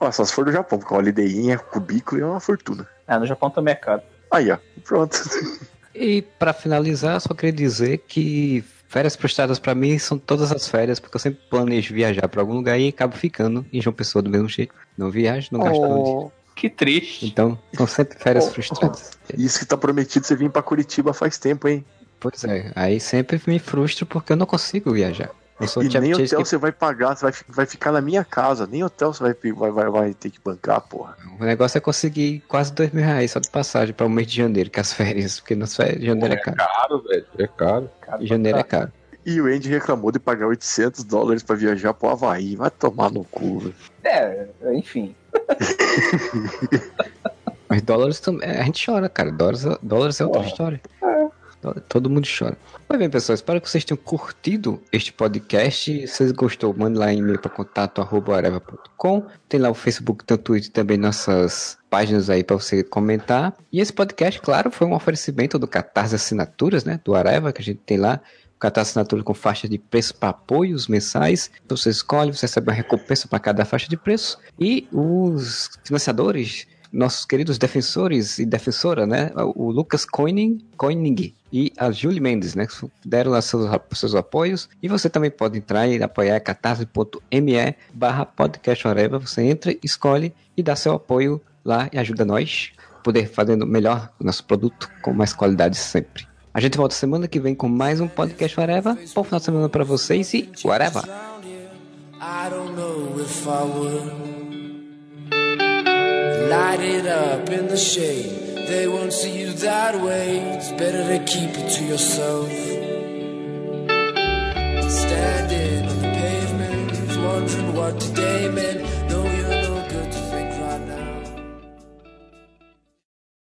Ó, só se for do Japão, porque o Holiday Inn é cubículo e é uma fortuna. Ah, no Japão também é caro. Aí, ó. Pronto. E pra finalizar, só queria dizer que férias frustradas pra mim são todas as férias, porque eu sempre planejo viajar pra algum lugar e acabo ficando em João Pessoa do mesmo jeito. Não viajo, não gasto onde. Que triste. Então, são sempre férias Oh, frustradas. Isso que tá prometido você vir pra Curitiba faz tempo, hein? Pois é, aí sempre me frustro porque eu não consigo viajar. E nem hotel que você vai pagar, você vai, vai ficar na minha casa. Nem hotel você vai, vai, vai, vai ter que bancar, porra. O negócio é conseguir quase dois mil reais só de passagem para o mês de janeiro, que é as férias, porque nas férias de janeiro é caro. Caro, velho. É caro. E janeiro é caro. E o Andy reclamou de pagar 800 dólares pra viajar pro Havaí. Vai tomar no cu, velho. É, enfim. Mas dólares também. A gente chora, cara. Dólares, dólares é outra história. Dólar- Todo mundo chora. Pois bem, pessoal, espero que vocês tenham curtido este podcast. Se vocês gostou, mande lá e-mail para contato.areva.com. Tem lá o Facebook, tem o Twitter também nossas páginas aí para você comentar. E esse podcast, claro, foi um oferecimento do Catarse Assinaturas, né? Do Areva, que a gente tem lá. O Catarse Assinatura com faixa de preço para apoios mensais. Então você escolhe, você recebe uma recompensa para cada faixa de preço. E os financiadores nossos queridos defensores e defensora, né? O Lucas Koenig, Koenig e a Julie Mendes, né? Que deram seus, seus apoios. E você também pode entrar e apoiar catarse.me barra podcast. Você entra, escolhe e dá seu apoio lá e ajuda nós a poder fazendo melhor o nosso produto com mais qualidade sempre. A gente volta semana que vem com mais um podcast Areva. Bom final de semana para vocês e whatever! I don't know if I would light it up in the shade. They won't see you that way. It's better to keep it to yourself. Standing on the pavement, wondering what today meant.